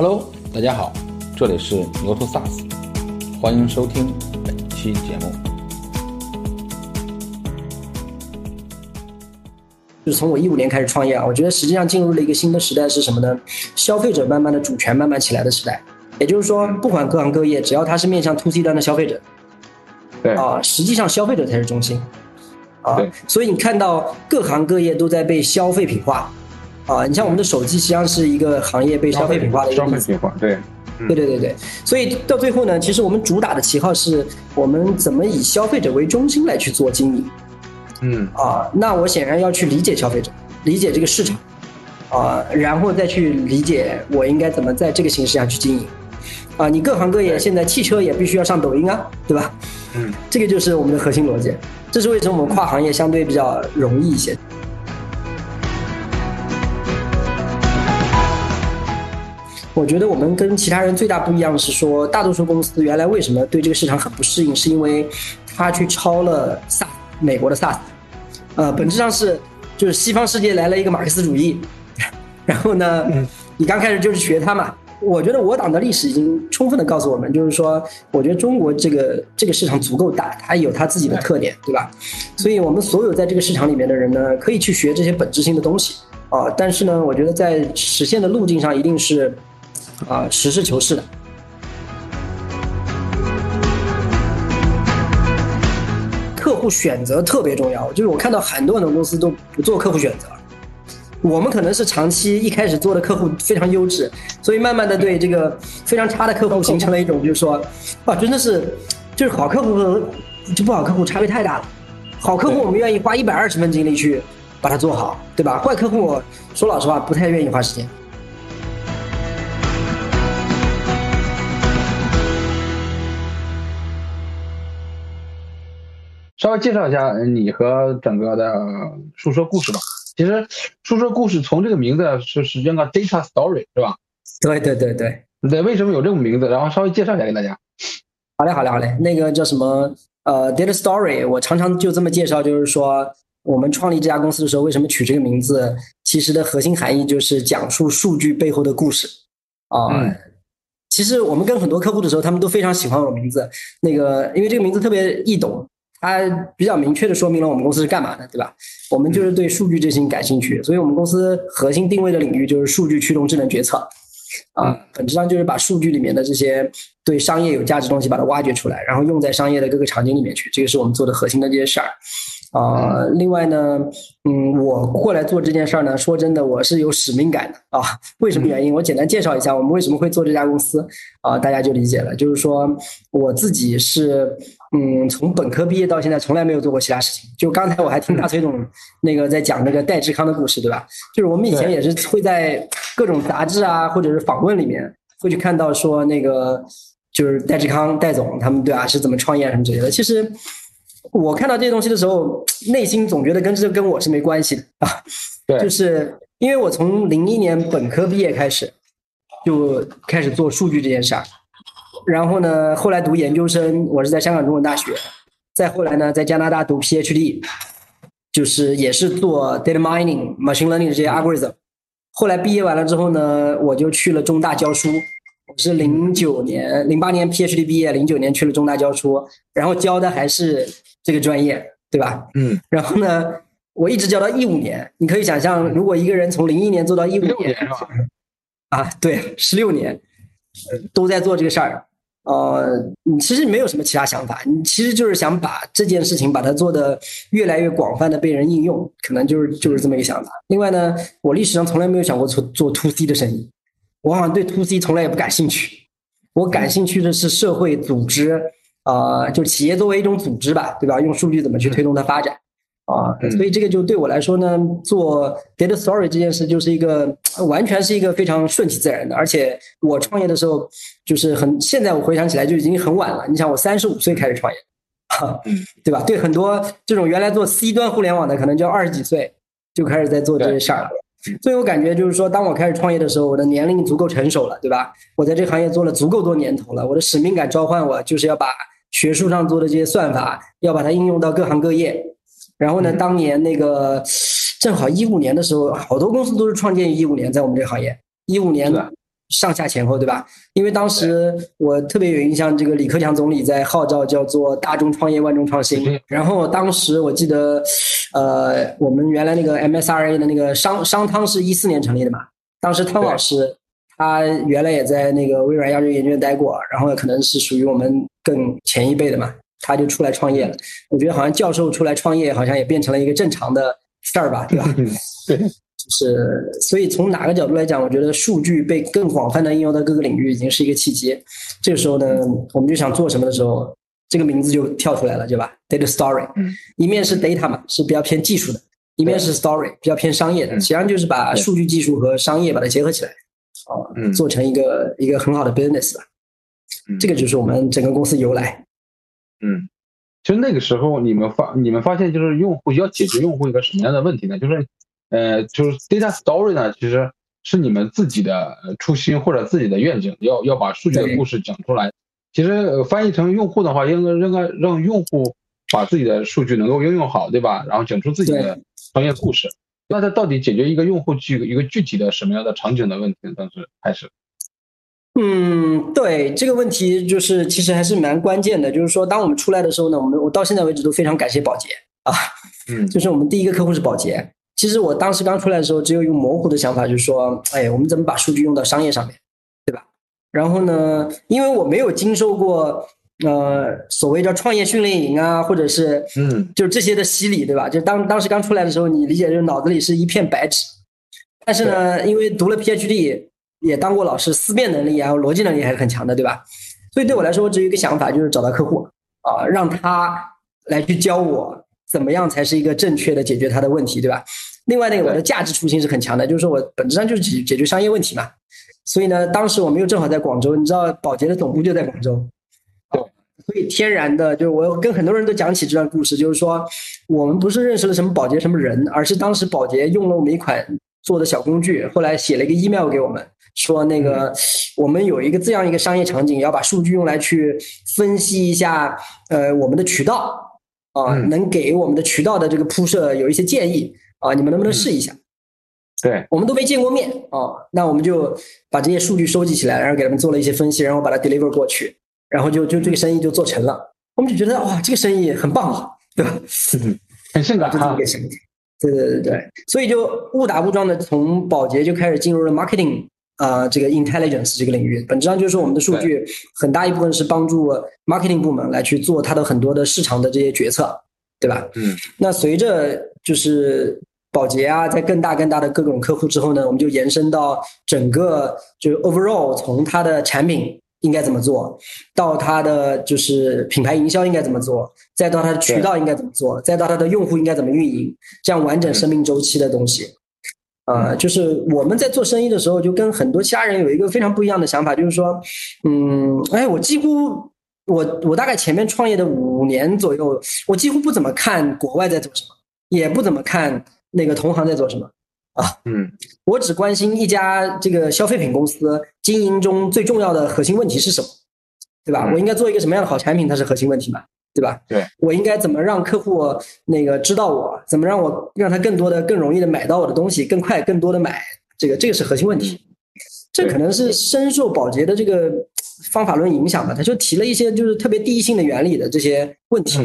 Hello，大家好，这里是牛头 SaaS，欢迎收听本期节目。就是从我一五年开始创业啊，我觉得实际上进入了一个新的时代是什么呢？消费者慢慢的主权慢慢起来的时代。也就是说，不管各行各业，只要他是面向 to C 端的消费者，对啊，实际上消费者才是中心啊。所以你看到各行各业都在被消费品化啊。你像我们的手机，实际上是一个行业被消费品化的一个。消费品化，对，对对对对，所以到最后呢，其实我们主打的旗号是我们怎么以消费者为中心来去做经营嗯，啊。那我显然要去理解消费者，理解这个市场啊，然后再去理解我应该怎么在这个形式下去经营啊。你各行各业现在汽车也必须要上抖音啊，对吧？嗯，这个就是我们的核心逻辑，这是为什么我们跨行业相对比较容易一些。我觉得我们跟其他人最大不一样的是说，大多数公司原来为什么对这个市场很不适应，是因为他去抄了 SaaS 美国的 SaaS，呃，本质上是就是西方世界来了一个马克思主义，然后呢，你刚开始就是学它嘛。我觉得我党的历史已经充分的告诉我们，就是说，我觉得中国这个这个市场足够大，它有它自己的特点，对吧？所以我们所有在这个市场里面的人呢，可以去学这些本质性的东西啊。但是呢，我觉得在实现的路径上一定是啊实事求是的。客户选择特别重要，就是我看到很多很多公司都不做客户选择，我们可能是长期一开始做的客户非常优质，所以慢慢的对这个非常差的客户形成了一种就是说，啊，真的是就是好客户和就不好客户差别太大了。好客户我们愿意花一百二十分精力去把它做好，对吧？坏客户说老实话不太愿意花时间。稍微介绍一下你和整个的述说故事吧。其实述说故事从这个名字是实际上叫 data story 是吧？对对对对，对，为什么有这种名字？然后稍微介绍一下给大家。好嘞好嘞好嘞，那个叫什么呃 data story，我常常就这么介绍，就是说我们创立这家公司的时候为什么取这个名字，其实的核心含义就是讲述数据背后的故事啊。嗯其实我们跟很多客户的时候，他们都非常喜欢我的名字，那个因为这个名字特别易懂，它比较明确的说明了我们公司是干嘛的，对吧？我们就是对数据这事情感兴趣，所以我们公司核心定位的领域就是数据驱动智能决策，啊，本质上就是把数据里面的这些对商业有价值的东西把它挖掘出来，然后用在商业的各个场景里面去，这个是我们做的核心的这些事儿。啊、另外呢，嗯，我过来做这件事儿呢，说真的，我是有使命感的啊。为什么原因？我简单介绍一下我们为什么会做这家公司啊，大家就理解了。就是说我自己是，嗯，从本科毕业到现在从来没有做过其他事情。就刚才我还听大崔总 那个在讲那个戴志康的故事，对吧？就是我们以前也是会在各种杂志啊，或者是访问里面会去看到说那个就是戴志康戴总他们对啊是怎么创业什么之类的。其实我看到这些东西的时候，内心总觉得跟这跟我是没关系的啊。对就是因为我从零一年本科毕业开始，就开始做数据这件事儿，然后呢，后来读研究生，我是在香港中文大学，再后来呢，在加拿大读 PhD，就是也是做 data mining、machine learning 这些 algorithm。后来毕业完了之后呢，我就去了中大教书。我是零九年、零八年 PhD 毕业，零九年去了中大教书，然后教的还是这个专业，对吧？嗯，然后呢，我一直教到一五年。你可以想象，如果一个人从零一年做到一五年年是吧？啊，对，十六年都在做这个事儿。呃，你其实没有什么其他想法，你其实就是想把这件事情把它做的越来越广泛的被人应用，可能就是就是这么一个想法。另外呢，我历史上从来没有想过做做 to C 的生意，我好像对 to C 从来也不感兴趣。我感兴趣的是社会组织，啊，就企业作为一种组织吧，对吧？用数据怎么去推动它发展啊？嗯所以这个就对我来说呢，做 data story 这件事就是一个完全是一个非常顺其自然的，而且我创业的时候就是很，现在我回想起来就已经很晚了。你想，我三十五岁开始创业，哈，对吧？对很多这种原来做 C 端互联网的，可能就二十几岁就开始在做这些事儿了。所以我感觉就是说，当我开始创业的时候，我的年龄足够成熟了，对吧？我在这个行业做了足够多年头了，我的使命感召唤我，就是要把学术上做的这些算法，要把它应用到各行各业。然后呢，当年那个正好一五年的时候，好多公司都是创建于一五年，在我们这个行业，一五年的上下前后，对吧？因为当时我特别有印象，这个李克强总理在号召叫做“大众创业，万众创新”。然后当时我记得，呃，我们原来那个 MSRA 的那个商商汤是一四年成立的嘛，当时汤老师他原来也在那个微软亚洲研究院待过，然后可能是属于我们更前一辈的嘛，他就出来创业了。我觉得好像教授出来创业，好像也变成了一个正常的事儿吧，对吧？对。就是，所以从哪个角度来讲，我觉得数据被更广泛的应用到各个领域，已经是一个契机。这个时候呢，我们就想做什么的时候，这个名字就跳出来了，对吧？Data Story，一面是 data 嘛，是比较偏技术的；一面是 Story，比较偏商业的。实际上就是把数据技术和商业把它结合起来，啊，做成一个一个很好的 business 吧。这个就是我们整个公司由来。嗯，其实那个时候你们发你们发现，就是用户要解决用户一个什么样的问题呢？就是。呃，就是 data story 呢，其实是你们自己的初心或者自己的愿景，要要把数据的故事讲出来。其实翻译成用户的话，应该应该让用户把自己的数据能够应用好，对吧？然后讲出自己的商业故事。那它到底解决一个用户具一个具体的什么样的场景的问题？当时开始。嗯，对这个问题就是其实还是蛮关键的。就是说，当我们出来的时候呢，我们我到现在为止都非常感谢保洁啊，嗯，就是我们第一个客户是保洁。其实我当时刚出来的时候，只有一个模糊的想法，就是说，哎，我们怎么把数据用到商业上面，对吧？然后呢，因为我没有经受过，呃，所谓叫创业训练营啊，或者是，嗯，就是这些的洗礼，对吧？就当当时刚出来的时候，你理解就是脑子里是一片白纸。但是呢，因为读了 PhD，也当过老师，思辨能力啊，逻辑能力还是很强的，对吧？所以对我来说，我只有一个想法，就是找到客户啊，让他来去教我。怎么样才是一个正确的解决他的问题，对吧？另外那个我的价值初心是很强的，就是说我本质上就是解解决商业问题嘛。所以呢，当时我们又正好在广州，你知道宝洁的总部就在广州，对，所以天然的，就是我跟很多人都讲起这段故事，就是说我们不是认识了什么宝洁什么人，而是当时宝洁用了我们一款做的小工具，后来写了一个 email 给我们，说那个我们有一个这样一个商业场景，要把数据用来去分析一下，呃，我们的渠道。啊，能给我们的渠道的这个铺设有一些建议啊，你们能不能试一下？对，我们都没见过面啊，那我们就把这些数据收集起来，然后给他们做了一些分析，然后把它 deliver 过去，然后就就这个生意就做成了。我们就觉得哇，这个生意很棒啊，对吧？很性感 哈。对对对对，所以就误打误撞的从保洁就开始进入了 marketing。啊，这个 intelligence 这个领域，本质上就是说，我们的数据很大一部分是帮助 marketing 部门来去做它的很多的市场的这些决策，对吧？嗯。那随着就是保洁啊，在更大更大的各种客户之后呢，我们就延伸到整个就是 overall 从它的产品应该怎么做，到它的就是品牌营销应该怎么做，再到它的渠道应该怎么做，再到它的用户应该怎么运营，这样完整生命周期的东西。啊，就是我们在做生意的时候，就跟很多其他人有一个非常不一样的想法，就是说，嗯，哎，我几乎，我我大概前面创业的五年左右，我几乎不怎么看国外在做什么，也不怎么看那个同行在做什么，啊，嗯，我只关心一家这个消费品公司经营中最重要的核心问题是什么，对吧？我应该做一个什么样的好产品，它是核心问题嘛。对吧？对，我应该怎么让客户那个知道我？怎么让我让他更多的、更容易的买到我的东西，更快、更多的买？这个这个是核心问题。这可能是深受保洁的这个方法论影响吧。他就提了一些就是特别第一性的原理的这些问题，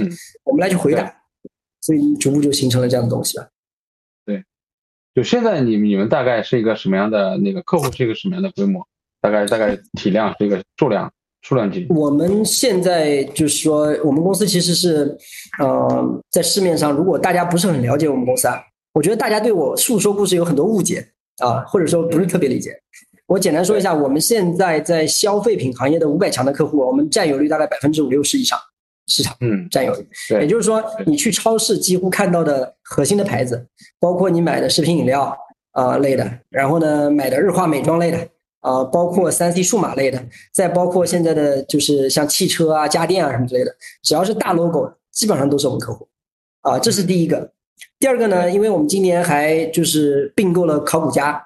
我们来去回答。所以逐步就形成了这样的东西了。对，就现在你你们大概是一个什么样的那个客户是一个什么样的规模？大概大概体量是一个数量？数量级。我们现在就是说，我们公司其实是，呃，在市面上，如果大家不是很了解我们公司啊，我觉得大家对我诉说故事有很多误解啊，或者说不是特别理解。我简单说一下，我们现在在消费品行业的五百强的客户，我们占有率大概百分之五六十以上市场，嗯，占有率。也就是说，你去超市几乎看到的核心的牌子，包括你买的食品饮料啊类的，然后呢买的日化美妆类的。啊，包括三 C 数码类的，再包括现在的就是像汽车啊、家电啊什么之类的，只要是大 logo，基本上都是我们客户。啊，这是第一个。第二个呢，因为我们今年还就是并购了考古家，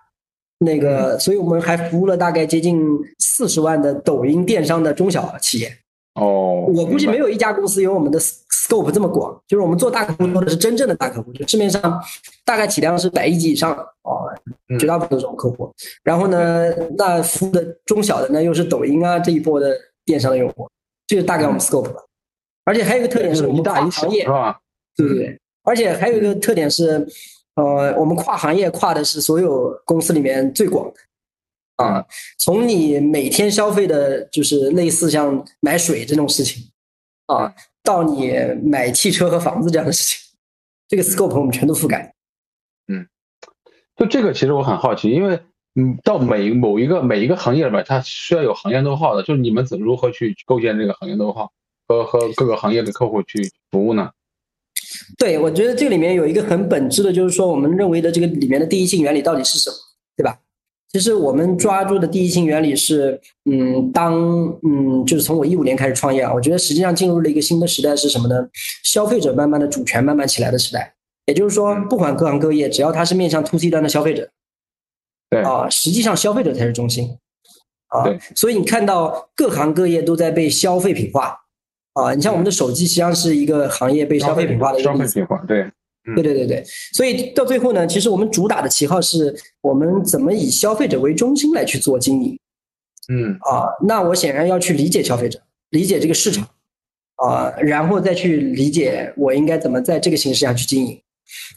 那个，所以我们还服务了大概接近四十万的抖音电商的中小企业。哦，我估计没有一家公司有我们的 scope 这么广，就是我们做大客户做的是真正的大客户，就市面上大概体量是百亿级以上哦嗯，绝大部分都是这种客户。然后呢，那服务的中小的呢，又是抖音啊这一波的电商的用户，这个大概我们 scope 吧。而且还有一个特点是是我们一大一行业是，吧？对对对，而且还有一个特点是，呃，我们跨行业跨的是所有公司里面最广的。啊，从你每天消费的，就是类似像买水这种事情，啊，到你买汽车和房子这样的事情，这个 scope 我们全都覆盖。嗯就这个，其实我很好奇，因为嗯，到每某一个每一个行业里边，它需要有行业 know how 的，就是你们怎如何去构建这个行业 know how 和和各个行业的客户去服务呢？对，我觉得这里面有一个很本质的，就是说我们认为的这个里面的第一性原理到底是什么，对吧？其实我们抓住的第一性原理是，嗯，当嗯，就是从我一五年开始创业啊，我觉得实际上进入了一个新的时代是什么呢？消费者慢慢的主权慢慢起来的时代。也就是说，不管各行各业，只要它是面向 to C 端的消费者，对啊，实际上消费者才是中心啊对。所以你看到各行各业都在被消费品化啊。你像我们的手机，实际上是一个行业被消费品化的。消费品化，对，对对对对，所以到最后呢，其实我们主打的旗号是我们怎么以消费者为中心来去做经营嗯啊。那我显然要去理解消费者，理解这个市场啊，然后再去理解我应该怎么在这个形式下去经营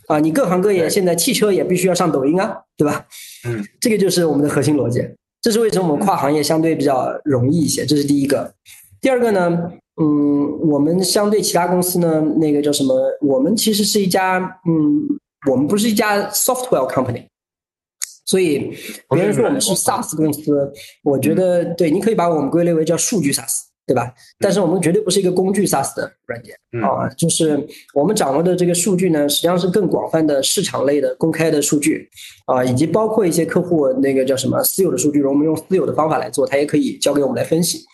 啊。你各行各业现在汽车也必须要上抖音啊，对吧？嗯，这个就是我们的核心逻辑。这是为什么我们跨行业相对比较容易一些，这是第一个。第二个呢，嗯，我们相对其他公司呢，那个叫什么？我们其实是一家，嗯，我们不是一家 software company，所以别人说我们是 SaaS 公司，我觉得对，你可以把我们归类为叫数据 SaaS，对吧？但是我们绝对不是一个工具 SaaS 的软件。嗯。啊，就是我们掌握的这个数据呢，实际上是更广泛的市场类的公开的数据。啊，以及包括一些客户那个叫什么私有的数据，我们用私有的方法来做，它也可以交给我们来分析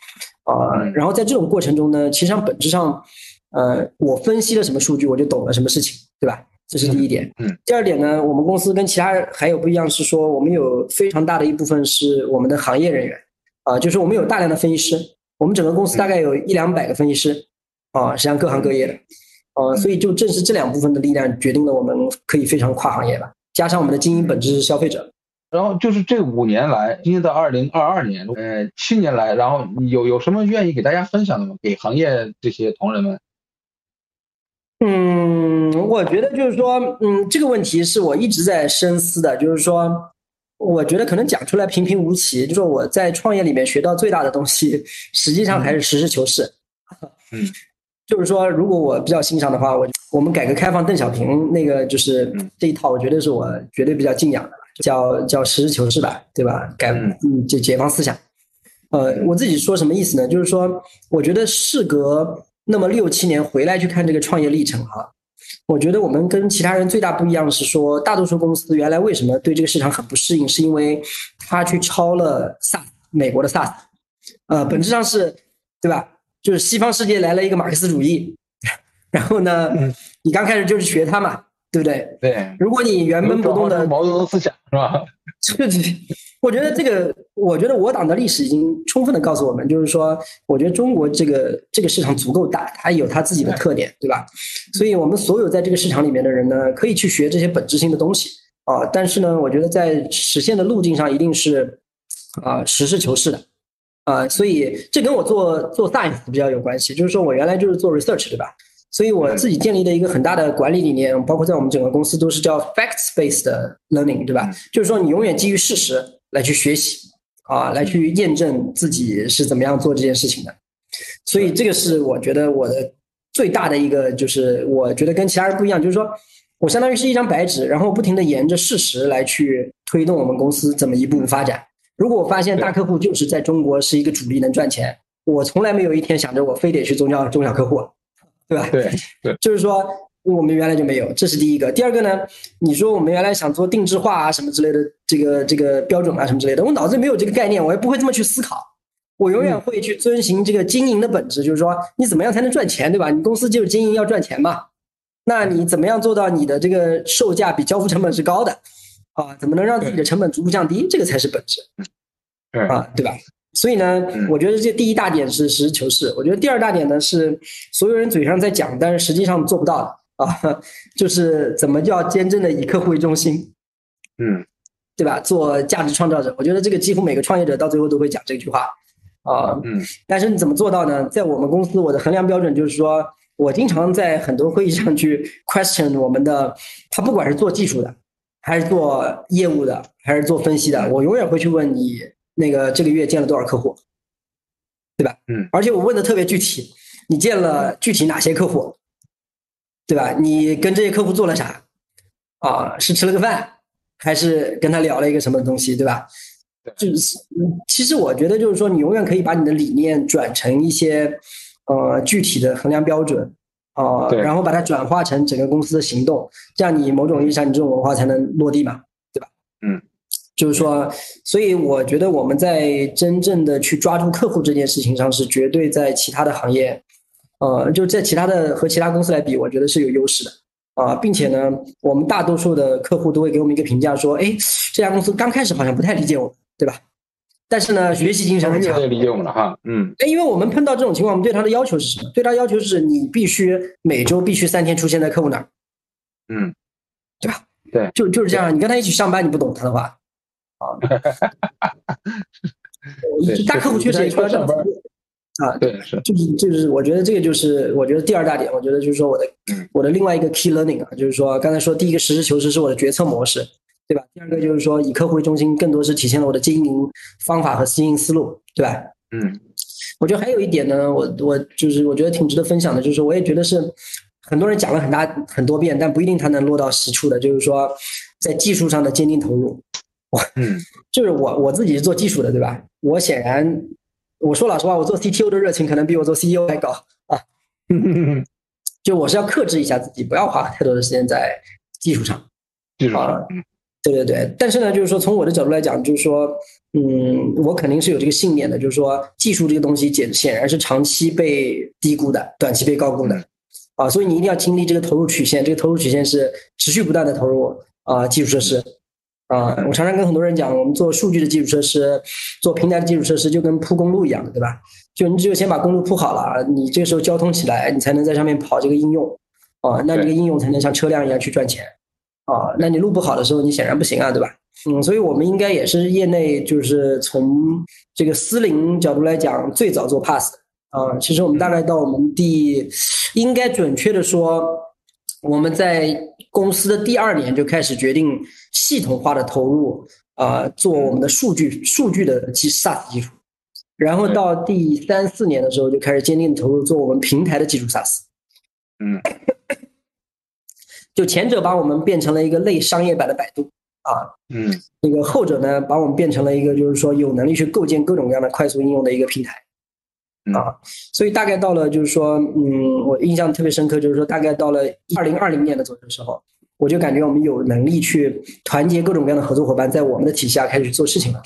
啊。嗯然后在这种过程中呢，其实上本质上，呃，我分析了什么数据，我就懂了什么事情，对吧？这是第一点。嗯嗯第二点呢，我们公司跟其他还有不一样是说，我们有非常大的一部分是我们的行业人员啊，就是我们有大量的分析师，我们整个公司大概有一两百个分析师啊，实际上各行各业的啊，所以就正是这两部分的力量决定了我们可以非常跨行业吧。加上我们的经营本质是消费者，然后就是这五年来，今年到二零二二年，呃，七年来，然后有有什么愿意给大家分享的吗？给行业这些同仁们？嗯，我觉得就是说，嗯，这个问题是我一直在深思的，就是说，我觉得可能讲出来平平无奇，就是我在创业里面学到最大的东西，实际上还是实事求是。嗯，就是说，如果我比较欣赏的话，我我们改革开放邓小平那个就是嗯这一套，我觉得是我绝对比较敬仰的，叫叫实事求是吧，对吧？改嗯嗯，就解放思想。呃，我自己说什么意思呢？就是说，我觉得事隔那么六七年回来去看这个创业历程啊，我觉得我们跟其他人最大不一样的是说，大多数公司原来为什么对这个市场很不适应，是因为他去抄了 SaaS 美国的 SaaS，呃，本质上是，对吧？就是西方世界来了一个马克思主义，然后呢，嗯你刚开始就是学它嘛，对不对？对，如果你原封不动的毛泽东思想是吧？这个，我觉得这个，我觉得我党的历史已经充分的告诉我们，就是说，我觉得中国这个这个市场足够大，它有它自己的特点，对吧？所以我们所有在这个市场里面的人呢，可以去学这些本质性的东西啊，但是呢，我觉得在实现的路径上一定是啊实事求是的啊，所以这跟我做做 science 比较有关系，就是说我原来就是做 research 对吧？所以我自己建立的一个很大的管理理念，包括在我们整个公司都是叫 facts based learning，对吧？就是说你永远基于事实来去学习啊，来去验证自己是怎么样做这件事情的。所以这个是我觉得我的最大的一个，就是我觉得跟其他人不一样，就是说我相当于是一张白纸，然后不停的沿着事实来去推动我们公司怎么一步步发展。如果我发现大客户就是在中国是一个主力能赚钱，我从来没有一天想着我非得去中教中小客户，对吧？对对，就是说我们原来就没有，这是第一个。第二个呢，你说我们原来想做定制化啊什么之类的，这个这个标准啊什么之类的，我脑子里没有这个概念，我也不会这么去思考。我永远会去遵循这个经营的本质，就是说你怎么样才能赚钱，对吧？你公司就是经营要赚钱嘛，那你怎么样做到你的这个售价比交付成本是高的啊？怎么能让自己的成本逐步降低？这个才是本质对啊，对吧？所以呢嗯，我觉得这第一大点是实事求是。我觉得第二大点呢是所有人嘴上在讲，但是实际上做不到的啊，就是怎么叫真正的以客户为中心，嗯对吧？做价值创造者。我觉得这个几乎每个创业者到最后都会讲这句话啊。嗯但是你怎么做到呢？在我们公司，我的衡量标准就是说，我经常在很多会议上去 question 我们的，他不管是做技术的，还是做业务的，还是做分析的，我永远会去问你那个这个月见了多少客户，对吧？嗯，而且我问的特别具体，你见了具体哪些客户，对吧？你跟这些客户做了啥？啊，是吃了个饭，还是跟他聊了一个什么东西，对吧？就是，嗯其实我觉得就是说，你永远可以把你的理念转成一些呃具体的衡量标准啊、对然后把它转化成整个公司的行动，这样你某种意义上你这种文化才能落地嘛，就是说，所以我觉得我们在真正的去抓住客户这件事情上，是绝对在其他的行业，呃，就在其他的和其他公司来比，我觉得是有优势的。啊，并且呢，我们大多数的客户都会给我们一个评价，说，哎，这家公司刚开始好像不太理解我们，对吧？但是呢，学习精神很强理解我们了哈，嗯哎，因为我们碰到这种情况，我们对他的要求是什么？对他要求是你必须每周必须三天出现在客户那儿，嗯，对吧？对，就就是这样。你跟他一起上班，你不懂他的话，啊，对大客户确实也需要这样子上班啊，对是，就是就是，我觉得这个就是我觉得第二大点，我觉得就是说我的嗯我的另外一个 key learning 啊，就是说刚才说第一个实事求是是我的决策模式，对吧？第二个就是说以客户为中心，更多是体现了我的经营方法和经营思路，对吧？嗯我觉得还有一点呢，我我就是我觉得挺值得分享的，就是说我也觉得是很多人讲了很大很多遍，但不一定他能落到实处的，就是说在技术上的坚定投入。嗯 就是我我自己是做技术的，对吧？我显然我说老实话，我做 CTO 的热情可能比我做 CEO 还高啊。嗯，就我是要克制一下自己，不要花太多的时间在技术上。技术啊上，嗯对对对，但是呢，就是说从我的角度来讲，就是说，嗯，我肯定是有这个信念的，就是说技术这个东西显显然是长期被低估的，短期被高估的，啊，所以你一定要经历这个投入曲线，这个投入曲线是持续不断的投入啊基础设施。啊，我常常跟很多人讲，我们做数据的基础设施，做平台的基础设施，就跟铺公路一样的，对吧？就你只有先把公路铺好了，你这个时候交通起来，你才能在上面跑这个应用，啊，那这个应用才能像车辆一样去赚钱。啊，那你路不好的时候，你显然不行啊，对吧？嗯，所以我们应该也是业内就是从这个私领角度来讲，最早做 Pass 啊。其实我们大概到我们第，应该准确的说，我们在公司的第二年就开始决定系统化的投入啊，做我们的数据数据的基 SaaS 基础，然后到第三四年的时候就开始坚定投入做我们平台的基础 SaaS。嗯。就前者把我们变成了一个类商业版的百度啊，嗯。那个后者呢，把我们变成了一个就是说有能力去构建各种各样的快速应用的一个平台嗯啊，所以大概到了就是说，嗯，我印象特别深刻，就是说大概到了二零二零年的左右的时候，我就感觉我们有能力去团结各种各样的合作伙伴，在我们的体系下开始去做事情了。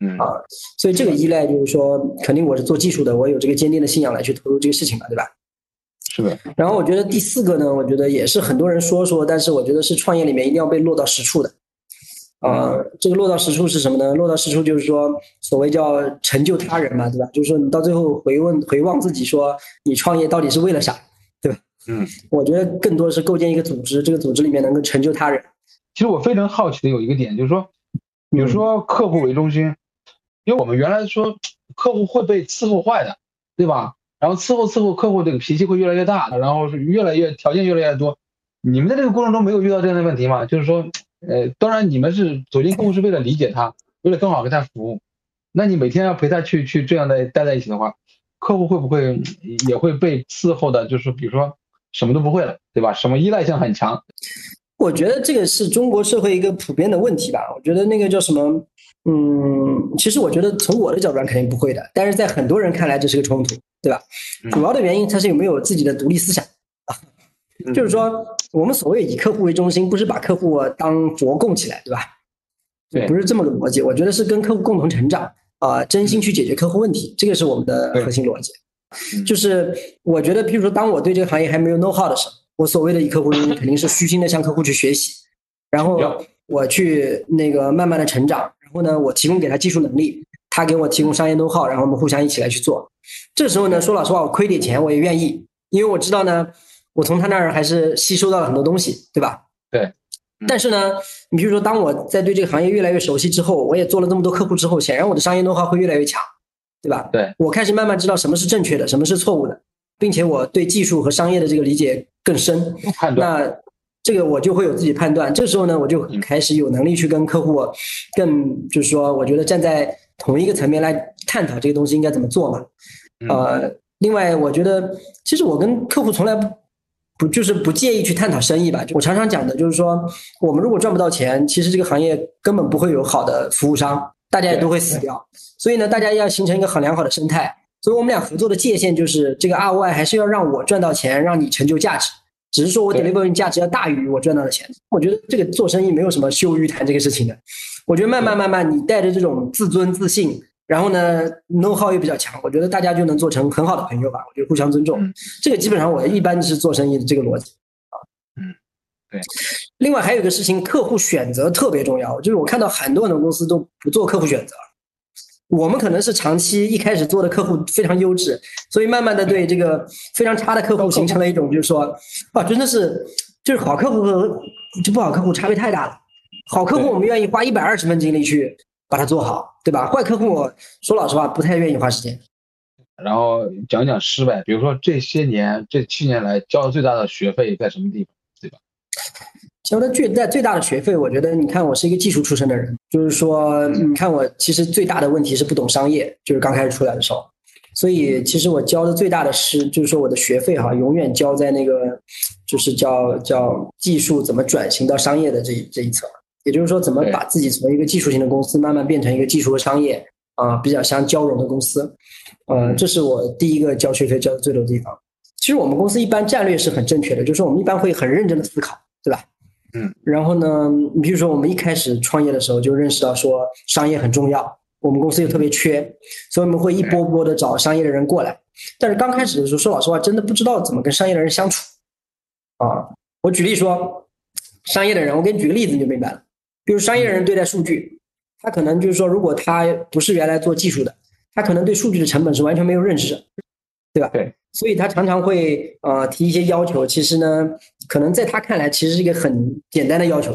嗯啊所以这个依赖就是说，肯定我是做技术的，我有这个坚定的信仰来去投入这个事情嘛，对吧？是的，然后我觉得第四个呢，我觉得也是很多人说说，但是我觉得是创业里面一定要被落到实处的。啊、这个落到实处是什么呢？落到实处就是说，所谓叫成就他人嘛，对吧？就是说你到最后回问回望自己，说你创业到底是为了啥，对吧？嗯。我觉得更多的是构建一个组织，这个组织里面能够成就他人。其实我非常好奇的有一个点，就是说，比如说客户为中心，因为我们原来说客户会被伺候坏的，对吧？然后伺候伺候客户这个脾气会越来越大，然后是越来越条件越来越多。你们在这个过程中没有遇到这样的问题吗？就是说，呃，当然你们是走进客户是为了理解他，为了更好给他服务。那你每天要陪他去去这样的待在一起的话，客户会不会也会被伺候的？就是比如说什么都不会了，对吧？什么依赖性很强，我觉得这个是中国社会一个普遍的问题吧。我觉得那个叫什么，嗯，其实我觉得从我的角度上肯定不会的，但是在很多人看来这是个冲突，对吧？嗯主要的原因它是有没有自己的独立思想啊，就是说我们所谓以客户为中心，不是把客户当佛供起来，对吧？对不是这么个逻辑。我觉得是跟客户共同成长啊、真心去解决客户问题，这个是我们的核心逻辑。嗯 就是我觉得，譬如说，当我对这个行业还没有 know how 的时候，我所谓的以客户为中心，肯定是虚心的向客户去学习，然后我去那个慢慢的成长，然后呢，我提供给他技术能力，他他给我提供商业 know how，然后我们互相一起来去做。这时候呢，说老实话，我亏点钱我也愿意，因为我知道呢，我从他那儿还是吸收到了很多东西，对吧？对。但是呢，你比如说，当我在对这个行业越来越熟悉之后，我也做了这么多客户之后，显然我的商业 know how 会越来越强，对吧？对。我开始慢慢知道什么是正确的，什么是错误的，并且我对技术和商业的这个理解更深。判断。那这个我就会有自己判断。这时候呢，我就开始有能力去跟客户更，就是说，我觉得站在同一个层面来探讨这个东西应该怎么做嘛。呃，另外，我觉得其实我跟客户从来不。不就是不介意去探讨生意吧？我常常讲的就是说，我们如果赚不到钱，其实这个行业根本不会有好的服务商，大家也都会死掉。所以呢，大家要形成一个很良好的生态。所以我们俩合作的界限就是，这个 ROI 还是要让我赚到钱，让你成就价值。只是说我 deliver 价值要大于我赚到的钱。我觉得这个做生意没有什么羞于谈这个事情的。我觉得慢慢慢慢，你带着这种自尊自信。然后呢，know how 又比较强，我觉得大家就能做成很好的朋友吧。我觉得互相尊重，这个基本上我一般是做生意的这个逻辑啊。嗯，对。另外还有一个事情，客户选择特别重要。就是我看到很多很多公司都不做客户选择，我们可能是长期一开始做的客户非常优质，所以慢慢的对这个非常差的客户形成了一种就是说，啊，真的是就是好客户和就不好客户差别太大了。好客户我们愿意花一百二十分精力去。把它做好，对吧？坏客户，说老实话，不太愿意花时间。然后讲讲失败，比如说这些年、这七年来交的最大的学费在什么地方，对吧？交的最大最大的学费，我觉得，你看我是一个技术出身的人，就是说，你看我其实最大的问题是不懂商业，就是刚开始出来的时候，所以其实我交的最大的是，就是说我的学费哈，永远交在那个，就是叫叫技术怎么转型到商业的这这一侧。也就是说，怎么把自己从一个技术型的公司慢慢变成一个技术和商业啊比较相交融的公司，呃，这是我第一个交学费交的最多的地方。其实我们公司一般战略是很正确的，就是我们一般会很认真的思考，对吧？嗯。然后呢，你比如说我们一开始创业的时候就认识到说商业很重要，我们公司又特别缺，所以我们会一波波的找商业的人过来。但是刚开始的时候，说老实话，真的不知道怎么跟商业的人相处啊。我举例说，商业的人，我给你举个例子你就明白了。比如商业人对待数据，他可能就是说，如果他不是原来做技术的，他可能对数据的成本是完全没有认识，对吧？对。所以他常常会呃提一些要求，其实呢，可能在他看来其实是一个很简单的要求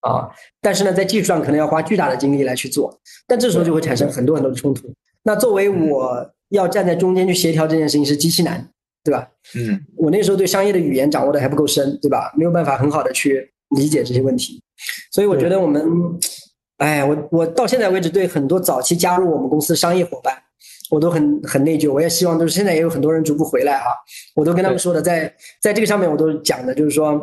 啊，但是呢，在技术上可能要花巨大的精力来去做，但这时候就会产生很多很多的冲突。那作为我要站在中间去协调这件事情是极其难，对吧？嗯。我那时候对商业的语言掌握的还不够深，对吧？没有办法很好的去理解这些问题。所以我觉得我们，哎，我我到现在为止对很多早期加入我们公司商业伙伴，我都很很内疚。我也希望就是现在也有很多人逐步回来哈，我都跟他们说的，在在这个上面我都讲的，就是说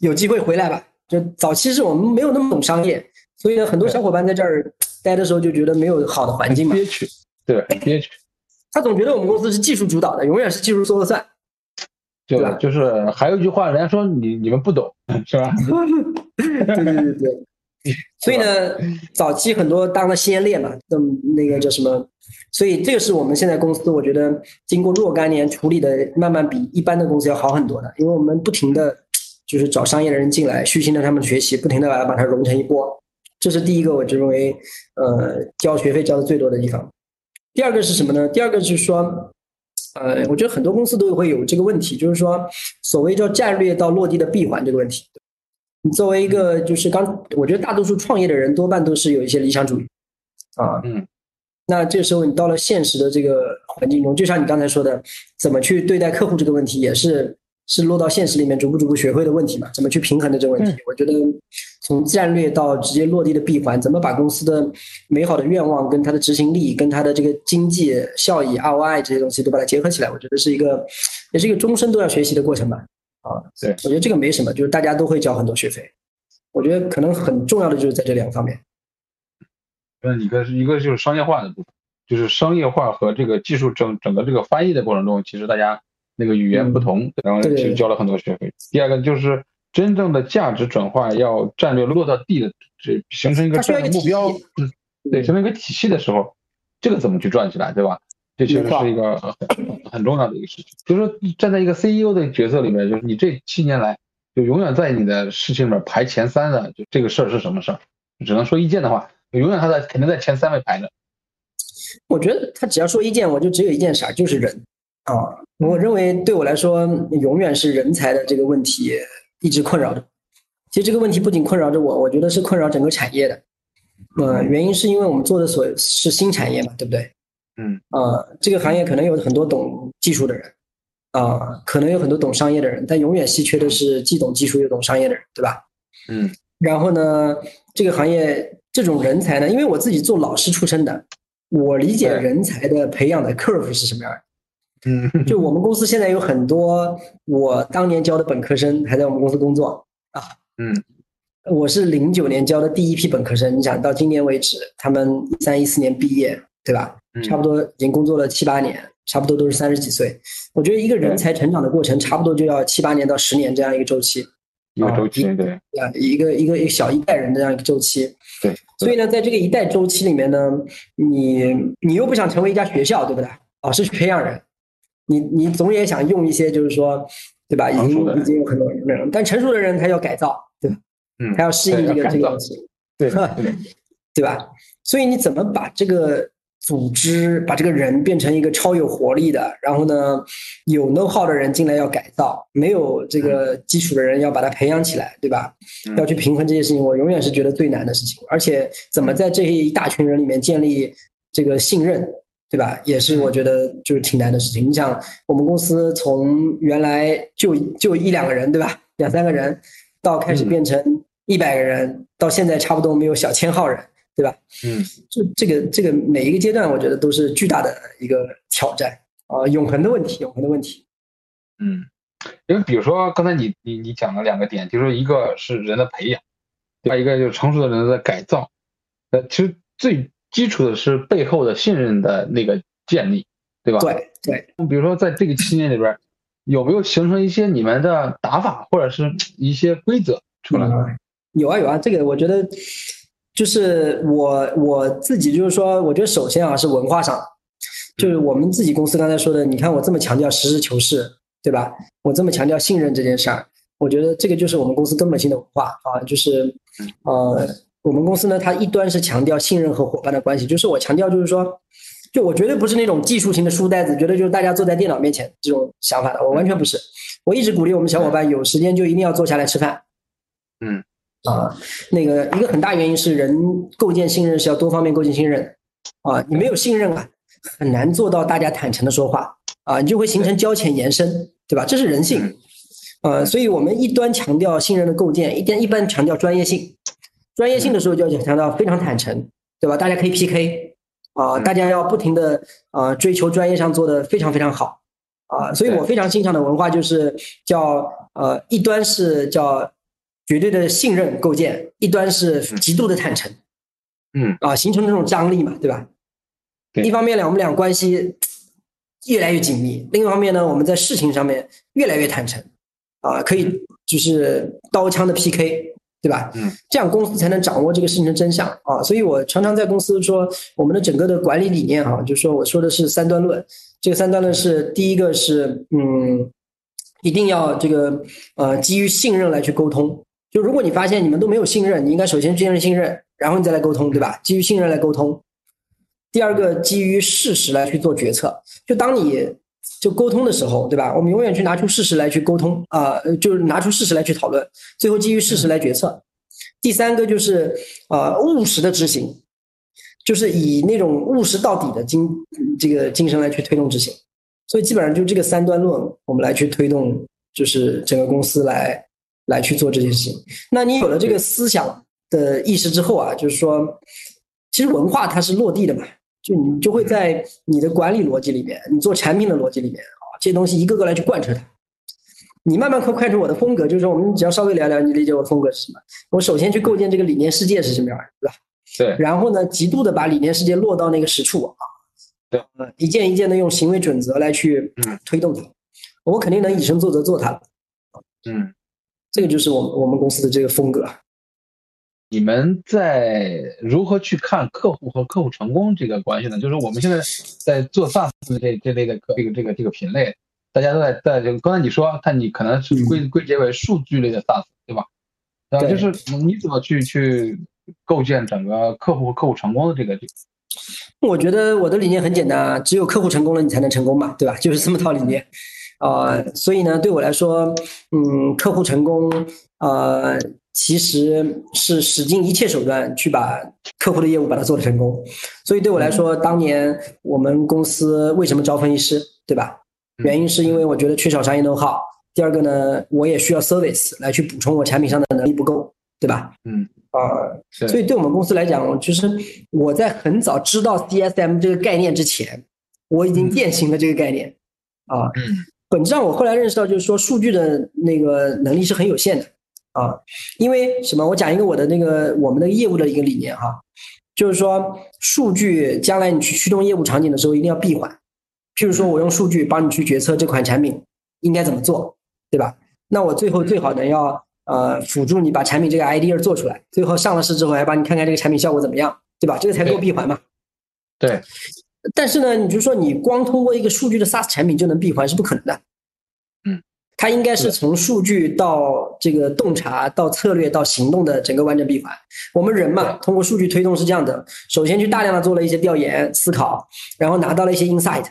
有机会回来吧。就早期是我们没有那么懂商业，所以呢，很多小伙伴在这儿待的时候就觉得没有好的环境嘛，憋屈，对，憋屈。他总觉得我们公司是技术主导的，永远是技术说了算。对吧？就是还有一句话，人家说你你们不懂，是吧？对对对对。所以呢，早期很多当了先烈嘛，那，那个叫什么？所以这个是我们现在公司，我觉得经过若干年处理的，慢慢比一般的公司要好很多的。因为我们不停的就是找商业的人进来，虚心的他们学习，不停的把它把它融成一波。这是第一个，我认为呃交学费交的最多的地方。第二个是什么呢？第二个就是说。呃，我觉得很多公司都会有这个问题，就是说，所谓叫战略到落地的闭环这个问题。你作为一个，就是刚，我觉得大多数创业的人多半都是有一些理想主义啊。嗯。那这时候你到了现实的这个环境中，就像你刚才说的，怎么去对待客户这个问题，也是。是落到现实里面逐步逐步学会的问题嘛？怎么去平衡的这个问题？我觉得从战略到直接落地的闭环，怎么把公司的美好的愿望跟它的执行力、跟它的这个经济效益 ROI 这些东西都把它结合起来，我觉得是一个也是一个终身都要学习的过程吧。啊，对，我觉得这个没什么，就是大家都会交很多学费。我觉得可能很重要的就是在这两方面。那，一个是一个就是商业化的部分，就是商业化和这个技术整整个这个翻译的过程中，其实大家。那个语言不同，然后其实交了很多学费。第二个就是真正的价值转化要战略落到地的，这形成一个战略目标，对，形成一个体系的时候，这个怎么去转起来，对吧？这其实是一个很很重要的一个事情。就是说，站在一个 CEO 的角色里面，就是你这七年来就永远在你的事情里面排前三的，就这个事儿是什么事儿？只能说意见的话，永远他在肯定在前三位排着。我觉得他只要说一件，我就只有一件事儿，就是人啊。我认为对我来说，永远是人才的这个问题一直困扰着。其实这个问题不仅困扰着我，我觉得是困扰整个产业的。呃，原因是因为我们做的所是新产业嘛，对不对？嗯。呃，这个行业可能有很多懂技术的人，啊，可能有很多懂商业的人，但永远稀缺的是既懂技术又懂商业的人，对吧？嗯。然后呢，这个行业这种人才呢，因为我自己做老师出身的，我理解人才的培养的 curve 是什么样的。嗯。就我们公司现在有很多我当年教的本科生还在我们公司工作啊。嗯。我是零九年教的第一批本科生，你想到今年为止，他们一三一四年毕业，对吧？差不多已经工作了七八年，差不多都是三十几岁。我觉得一个人才成长的过程，差不多就要七八年到十年这样一个周期。一个周期，对。啊，一个一个一个小一代人的这样一个周期。对。所以呢，在这个一代周期里面呢，你你又不想成为一家学校，对不对？老师去培养人，你你总也想用一些，就是说，对吧？已经已经有很多人，但成熟的人他要改造，对吧？嗯，他要适应这个这个东西，对 对吧？所以你怎么把这个组织、把这个人变成一个超有活力的，然后呢，有 know how 的人进来要改造，没有这个基础的人要把它培养起来，对吧？要去平衡这些事情，我永远是觉得最难的事情。而且怎么在这一大群人里面建立这个信任，对吧？也是我觉得就是挺难的事情。你想，我们公司从原来就就一两个人，对吧？两三个人，到开始变成。一百个人到现在差不多没有小千号人，对吧？嗯，就这个这个每一个阶段，我觉得都是巨大的一个挑战啊，永恒的问题，永恒的问题。嗯，因为比如说刚才你你你讲了两个点，就是一个是人的培养，另外一个就是成熟的人的改造。呃，其实最基础的是背后的信任的那个建立，对吧？对对。比如说在这个期间里边，有没有形成一些你们的打法或者是一些规则出来？有啊有啊，这个我觉得就是我我自己就是说，我觉得首先啊是文化上，就是我们自己公司刚才说的，你看我这么强调实事求是，对吧？我这么强调信任这件事儿，我觉得这个就是我们公司根本性的文化啊，就是呃，我们公司呢，它一端是强调信任和伙伴的关系，就是我强调就是说，就我绝对不是那种技术型的书呆子，觉得就是大家坐在电脑面前这种想法的，我完全不是，我一直鼓励我们小伙伴有时间就一定要坐下来吃饭，嗯。啊，那个一个很大原因是人构建信任是要多方面构建信任，啊，你没有信任啊，很难做到大家坦诚的说话啊，你就会形成交浅言深，对吧？这是人性，呃，所以我们一端强调信任的构建，一边一般强调专业性，专业性的时候就要强调非常坦诚，对吧？大家可以 PK，啊，大家要不停的啊追求专业上做的非常非常好，啊，所以我非常欣赏的文化就是叫呃一端是叫。绝对的信任构建，一端是极度的坦诚，嗯啊，形成这种张力嘛，对吧？一方面呢，我们俩关系越来越紧密；另一方面呢，我们在事情上面越来越坦诚，啊，可以就是刀枪的 PK，对吧？嗯，这样公司才能掌握这个事情的真相啊。所以我常常在公司说，我们的整个的管理理念哈，就是说我说的是三段论。这个三段论是第一个是嗯，一定要这个呃基于信任来去沟通。就如果你发现你们都没有信任，你应该首先建立信任，然后你再来沟通，对吧？基于信任来沟通。第二个，基于事实来去做决策。就当你就沟通的时候，对吧？我们永远去拿出事实来去沟通啊，就是拿出事实来去讨论，最后基于事实来决策。第三个就是呃务实的执行，就是以那种务实到底的精这个精神来去推动执行。所以基本上就这个三段论，我们来去推动，就是整个公司来。来去做这件事情，那你有了这个思想的意识之后啊，就是说，其实文化它是落地的嘛，就你就会在你的管理逻辑里面，你做产品的逻辑里面啊，这些东西一个个来去贯彻它。你慢慢快快出我的风格，就是说，我们只要稍微聊聊，你理解我的风格是什么？我首先去构建这个理念世界是什么样的，对吧？对。然后呢，极度的把理念世界落到那个实处啊，对，一件一件的用行为准则来去推动它，我肯定能以身作则做它嗯。这个就是我们我们公司的这个风格。你们在如何去看客户和客户成功这个关系呢？就是我们现在在做 SaaS 这这类的这个这个这个品类，大家都在在就刚才你说，看你可能是归归结为数据类的 SaaS，对吧？啊，就是你怎么去去构建整个客户和客户成功的这个我觉得我的理念很简单啊，只有客户成功了，你才能成功嘛，对吧？就是这么套理念啊、所以呢，对我来说，嗯，客户成功，呃，其实是使尽一切手段去把客户的业务把它做得成功。所以对我来说，当年我们公司为什么招分析师，对吧？嗯原因是因为我觉得缺少商业 know how。第二个呢，我也需要 service 来去补充我产品上的能力不够，对吧？嗯啊、是所以对我们公司来讲，就是我在很早知道 DSM 这个概念之前，我已经践行了这个概念啊。嗯本质上，我后来认识到，就是说数据的那个能力是很有限的啊。因为什么？我讲一个我的那个我们的业务的一个理念哈，就是说数据将来你去驱动业务场景的时候，一定要闭环。譬如说，我用数据帮你去决策这款产品应该怎么做，对吧？那我最后最好能要呃辅助你把产品这个 idea 做出来，最后上了市之后还帮你看看这个产品效果怎么样，对吧？这个才够对闭环嘛。对，但是呢，你就说你光通过一个数据的 SaaS 产品就能闭环是不可能的。嗯，它应该是从数据到这个洞察到策略到行动的整个完整闭环。我们人嘛，通过数据推动是这样的：首先去大量的做了一些调研思考，然后拿到了一些 insight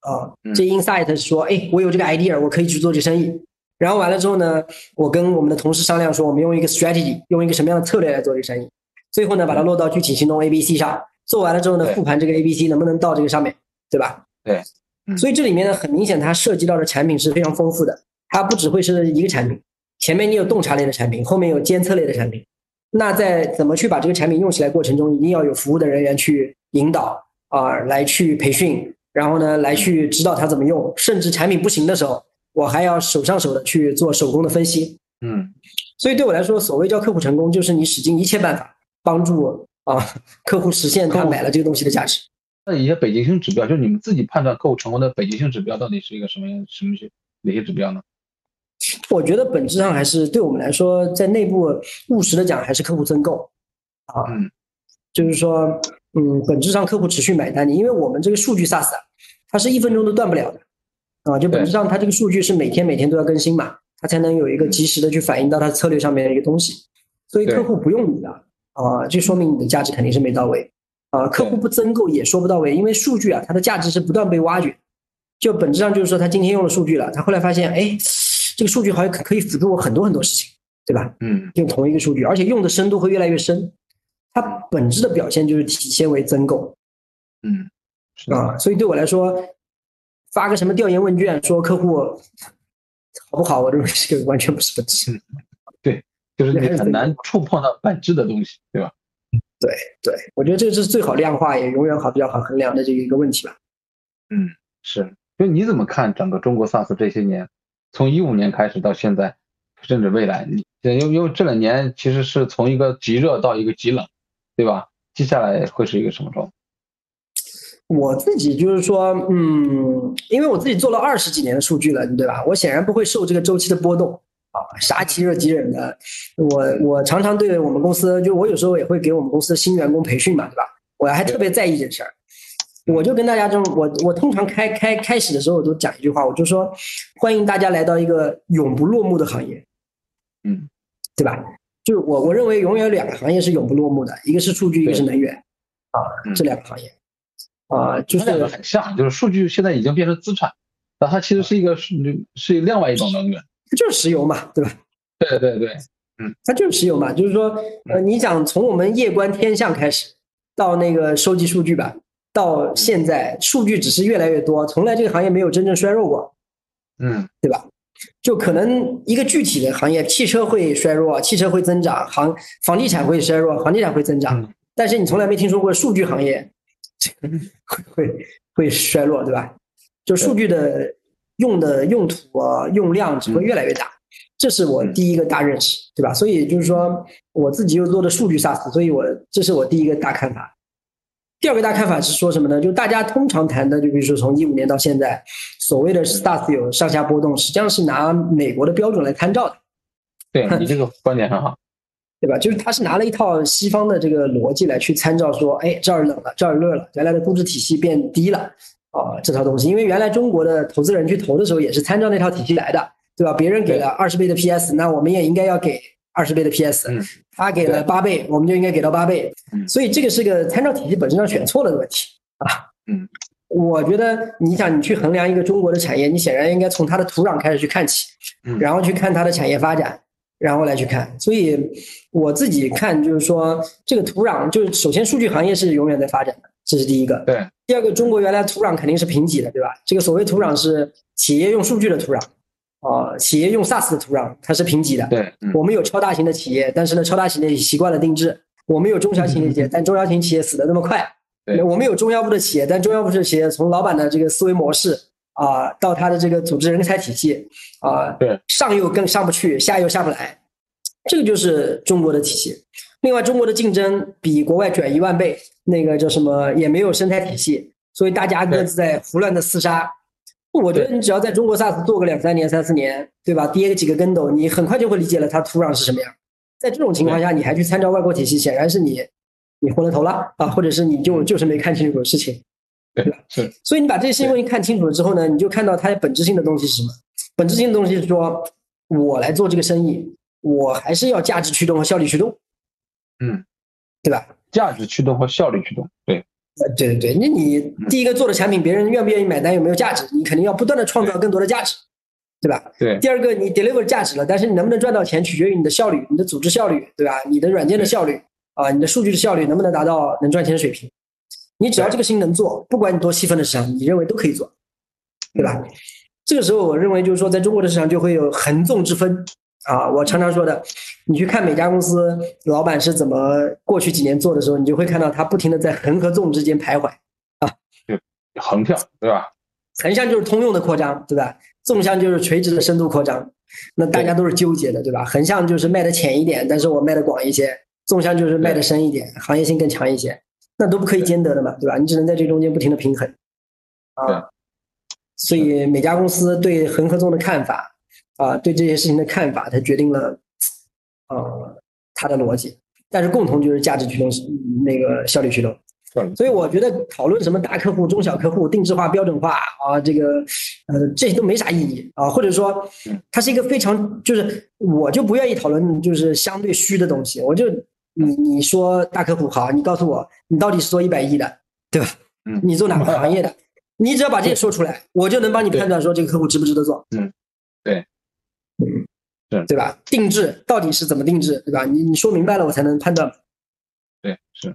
啊，嗯这 insight 是说，哎，我有这个 idea，我可以去做这生意。然后完了之后呢，我跟我们的同事商量说，我们用一个 strategy，用一个什么样的策略来做这个生意。最后呢，把它落到具体行动 A、B、C 上。做完了之后呢，复盘这个 A、B、C 能不能到这个上面，对吧？对嗯所以这里面呢，很明显它涉及到的产品是非常丰富的，它不只会是一个产品，前面你有洞察类的产品，后面有监测类的产品。那在怎么去把这个产品用起来过程中，一定要有服务的人员去引导啊、来去培训，然后呢，来去指导他怎么用，甚至产品不行的时候，我还要手上手的去做手工的分析。嗯所以对我来说，所谓叫客户成功，就是你使尽一切办法帮助啊客户实现他买了这个东西的价值。那一些北极星指标，就是你们自己判断客户成功的北极星指标到底是一个什么样什么些哪些指标呢？我觉得本质上还是对我们来说，在内部务实的讲，还是客户增购啊，嗯。就是说，嗯，本质上客户持续买单你，因为我们这个数据 SaaS 啊，它是一分钟都断不了的啊，就本质上它这个数据是每天每天都要更新嘛，它才能有一个及时的去反映到它策略上面的一个东西，所以客户不用你的啊，就说明你的价值肯定是没到位。啊，客户不增购也说不到位，因为数据啊，它的价值是不断被挖掘，就本质上就是说，他今天用了数据了，他后来发现，哎，这个数据好像可可以辅助我很多很多事情，对吧？嗯用同一个数据，而且用的深度会越来越深。它本质的表现就是体现为增购嗯，是的啊，所以对我来说，发个什么调研问卷说客户好不好，我认为这个完全不是本质。就是你 很难触碰到本质的东西，对吧？对对，我觉得这是最好量化，也永远好比较好衡量的这一个问题吧。嗯，是。就你怎么看整个中国 SaaS 这些年，从一五年开始到现在，甚至未来，你因为因为这两年其实是从一个极热到一个极冷，对吧？接下来会是一个什么状态？我自己就是说，嗯，因为我自己做了二十几年的数据了，对吧？我显然不会受这个周期的波动啊，啥极热极冷的。我我常常对我们公司，就我有时候也会给我们公司新员工培训嘛，对吧？我还特别在意这事儿。我就跟大家这么，我我通常开开开始的时候，我都讲一句话，我就说欢迎大家来到一个永不落幕的行业，嗯，对吧？就是我我认为永远有两个行业是永不落幕的，一个是数据，一个是能源，啊，嗯这两个行业，啊，就是两个很像，就是数据现在已经变成资产，啊它其实是一个是是另外一种能源。它就是石油嘛，对吧？对对对，嗯它就是石油嘛，就是说，呃，你想从我们夜观天象开始，到那个收集数据吧，到现在数据只是越来越多，从来这个行业没有真正衰弱过，嗯对吧？就可能一个具体的行业，汽车会衰弱，汽车会增长，行房地产会衰弱，房地产会增长，嗯但是你从来没听说过数据行业 会会会衰落，对吧？就数据的用的用途啊、用量只会越来越大，这是我第一个大认识，对吧？所以就是说我自己又做的数据 SaaS，所以我这是我第一个大看法。第二个大看法是说什么呢？就大家通常谈的，就比如说从一五年到现在，所谓的 STARS 有上下波动，实际上是拿美国的标准来参照的。对你这个观点很好。对吧？就是他是拿了一套西方的这个逻辑来去参照，说，哎，这儿冷了，这儿热了，原来的估值体系变低了，啊、这套东西，因为原来中国的投资人去投的时候也是参照那套体系来的，对吧？别人给了二十倍的 PS，那我们也应该要给二十倍的 PS，嗯他给了八倍，我们就应该给到八倍。嗯所以这个是个参照体系本身上选错了的问题啊。嗯，我觉得你想你去衡量一个中国的产业，你显然应该从它的土壤开始去看起，嗯然后去看它的产业发展，然后来去看。所以我自己看就是说，这个土壤就是首先数据行业是永远在发展的，这是第一个。对，第二个，中国原来土壤肯定是贫瘠的，对吧？这个所谓土壤是企业用数据的土壤，啊、企业用 SaaS 的土壤，它是贫瘠的。对，嗯我们有超大型的企业，但是呢，超大型的习惯了定制；我们有中小型的企业，但中小型企业死的那么快。对我们有中央部的企业，但中央部的企业从老板的这个思维模式啊、到他的这个组织人才体系啊、对上又更上不去，下又下不来，这个就是中国的体系。另外，中国的竞争比国外卷一万倍，那个叫什么也没有生态体系，所以大家各自在胡乱的厮杀。我觉得你只要在中国 SaaS 做个两三年、三四年，对吧？跌个几个跟斗，你很快就会理解了它土壤是什么样。在这种情况下，你还去参照外国体系，显然是你你昏了头了啊，或者是你就就是没看清楚事情。对是，所以你把这些新闻看清楚了之后呢，你就看到它本质性的东西是什么？本质性的东西是说，我来做这个生意，我还是要价值驱动和效率驱动，嗯，对吧？价值驱动和效率驱动，对，呃，对对对，那你第一个做的产品，别人愿不愿意买单，有没有价值？你肯定要不断的创造更多的价值，对吧？对，第二个，你 deliver 价值了，但是你能不能赚到钱，取决于你的效率、你的组织效率，对吧？你的软件的效率啊，你的数据的效率能不能达到能赚钱的水平？你只要这个事情能做，不管你多细分的市场，你认为都可以做，对吧？这个时候，我认为就是说，在中国的市场就会有横纵之分啊。我常常说的，你去看每家公司老板是怎么过去几年做的时候，你就会看到他不停的在横和纵之间徘徊。横向，对吧？横向就是通用的扩张，对吧？纵向就是垂直的深度扩张，那大家都是纠结的，对吧？横向就是卖的浅一点，但是我卖的广一些；纵向就是卖的深一点，行业性更强一些，那都不可以兼得的嘛，对吧？你只能在这中间不停的平衡啊。所以每家公司对横和纵的看法啊，对这些事情的看法，它决定了呃它的逻辑，但是共同就是价值驱动，那个效率驱动。所以我觉得讨论什么大客户、中小客户、定制化、标准化啊，这个呃这些都没啥意义啊，或者说它是一个非常就是我就不愿意讨论就是相对虚的东西，我就你你说大客户好，你告诉我你到底是做一百亿的，对吧？嗯你做哪个行业的？你只要把这些说出来，我就能帮你判断说这个客户值不值得做。嗯，对，嗯，是对吧？定制到底是怎么定制，对吧？你你说明白了，我才能判断。对，是。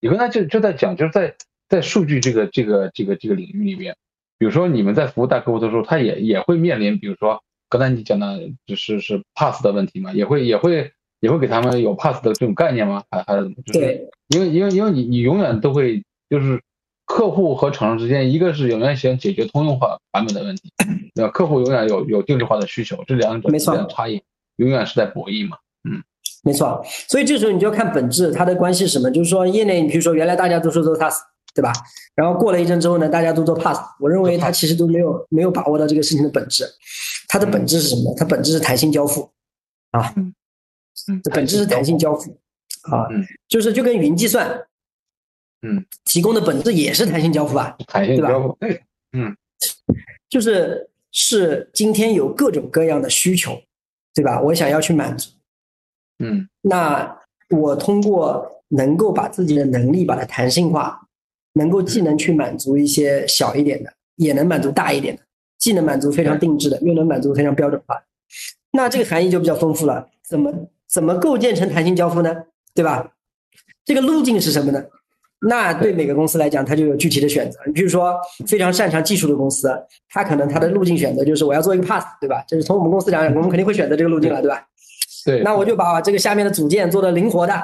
你刚才就就在讲，就是在在数据这个这个这个这个领域里边，比如说你们在服务大客户的时候，他也也会面临，比如说刚才你讲的，就是是 pass 的问题嘛，也会也会也会给他们有 pass 的这种概念吗？还还是怎么？就是对，因为因为因为你你永远都会就是客户和厂商之间，一个是永远想解决通用化版本的问题，对吧？客户永远有有定制化的需求，这两者之没错间的差异永远是在博弈嘛。嗯没错，所以这时候你就要看本质，它的关系是什么？就是说，业内你比如说原来大家都说做 SaaS，对吧？然后过了一阵之后呢，大家都做 PaaS，我认为它其实都没有没有把握到这个事情的本质。它的本质是什么呢？它本质是弹性交付啊，嗯，这本质是弹性交付啊嗯，就是就跟云计算，嗯，提供的本质也是弹性交付啊，弹性交付，对，就是是今天有各种各样的需求，对吧？我想要去满足。嗯那我通过能够把自己的能力把它弹性化，能够既能去满足一些小一点的，也能满足大一点的，既能满足非常定制的，又能满足非常标准化的。那这个含义就比较丰富了。怎么怎么构建成弹性交付呢？对吧？这个路径是什么呢？那对每个公司来讲，它就有具体的选择。你比如说，非常擅长技术的公司，它可能它的路径选择就是我要做一个 pass，对吧？就是从我们公司讲，我们肯定会选择这个路径了，对吧？对，那我就把这个下面的组件做的灵活的，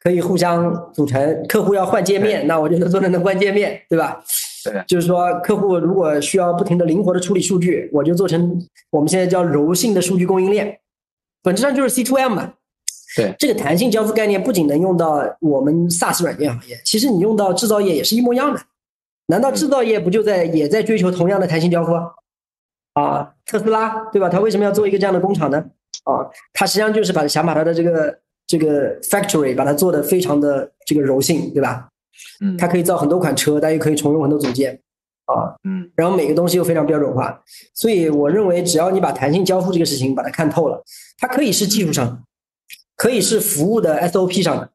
可以互相组成。客户要换界面，那我就能做的能换界面，对吧？对，就是说客户如果需要不停的灵活的处理数据，我就做成我们现在叫柔性的数据供应链，本质上就是 C to M 嘛。对，这个弹性交付概念不仅能用到我们 SaaS 软件行业，其实你用到制造业也是一模一样的。难道制造业不就在也在追求同样的弹性交付？啊，特斯拉对吧？它为什么要做一个这样的工厂呢？啊，它实际上就是把想把它的这个这个 factory 把它做的非常的这个柔性，对吧？嗯，它可以造很多款车，但又可以重用很多组件，啊，嗯然后每个东西又非常标准化，所以我认为只要你把弹性交付这个事情把它看透了，它可以是技术上，可以是服务的 SOP 上的，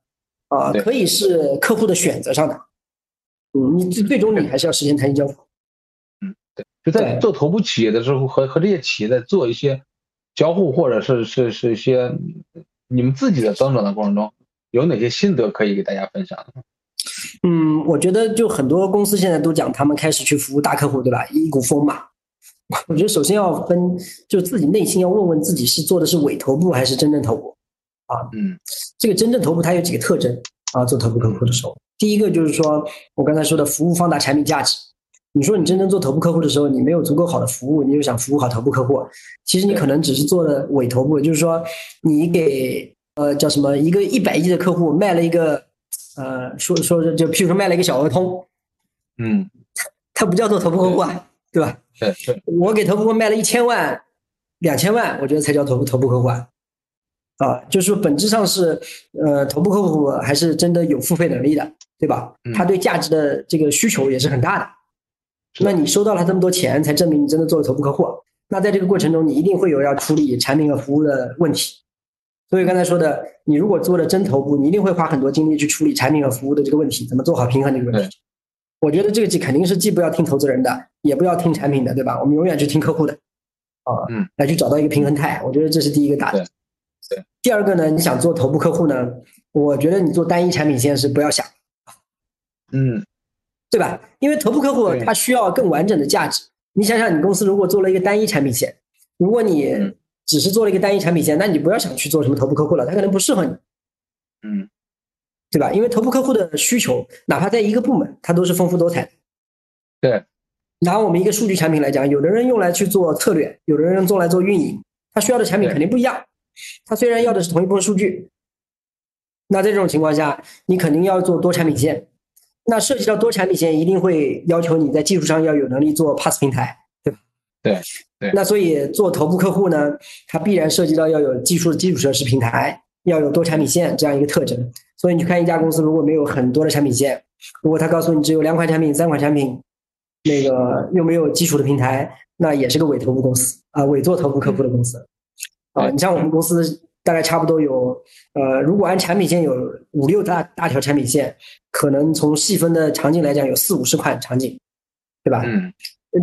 啊，对可以是客户的选择上的。嗯，你最最终你还是要实现弹性交付。嗯，对就在做头部企业的时候，和和这些企业在做一些交互，或者是是是一些你们自己的增长的过程中，有哪些心得可以给大家分享的？嗯，我觉得就很多公司现在都讲他们开始去服务大客户，对吧？一股风嘛。我觉得首先要分，就自己内心要问问自己是做的是伪头部还是真正头部。嗯这个真正头部它有几个特征啊？做头部客户的时候，第一个就是说我刚才说的服务放大产品价值。你说你真正做头部客户的时候，你没有足够好的服务，你又想服务好头部客户，其实你可能只是做了伪头部，就是说你给呃叫什么一个一百亿的客户卖了一个呃说说是就譬如说卖了一个小额通，嗯，它不叫做头部客户啊，对吧？对对，我给头部卖了一千万、两千万，我觉得才叫头部头部客户啊。啊，就是说本质上是，呃，头部客户还是真的有付费能力的，对吧嗯？他对价值的这个需求也是很大的那你收到了这么多钱，才证明你真的做了头部客户。那在这个过程中，你一定会有要处理产品和服务的问题。所以刚才说的，你如果做了真头部，你一定会花很多精力去处理产品和服务的这个问题，怎么做好平衡这个问题。我觉得这个既肯定是既不要听投资人的，也不要听产品的，对吧？我们永远去听客户的，啊，嗯，来去找到一个平衡态。我觉得这是第一个大的。第二个呢，你想做头部客户呢，我觉得你做单一产品线是不要想，嗯对吧？因为头部客户他需要更完整的价值。你想想，你公司如果做了一个单一产品线，如果你嗯只是做了一个单一产品线，那你不要想去做什么头部客户了，它可能不适合你。嗯对吧？因为头部客户的需求，哪怕在一个部门，它都是丰富多彩的。对，拿我们一个数据产品来讲，有的人用来去做策略，有的人用来做运营，他需要的产品肯定不一样。他虽然要的是同一部分数据，那在这种情况下，你肯定要做多产品线。那涉及到多产品线，一定会要求你在技术上要有能力做 PaaS 平台，对吧？对对那所以做头部客户呢，它必然涉及到要有技术的基础设施平台，要有多产品线这样一个特征。所以你去看一家公司，如果没有很多的产品线，如果他告诉你只有两款产品、三款产品，那个又没有基础的平台，那也是个伪头部公司啊，伪做头部客户的公司啊。你像我们公司大概差不多有呃，如果按产品线有五六大大条产品线，可能从细分的场景来讲有四五十款场景，对吧？嗯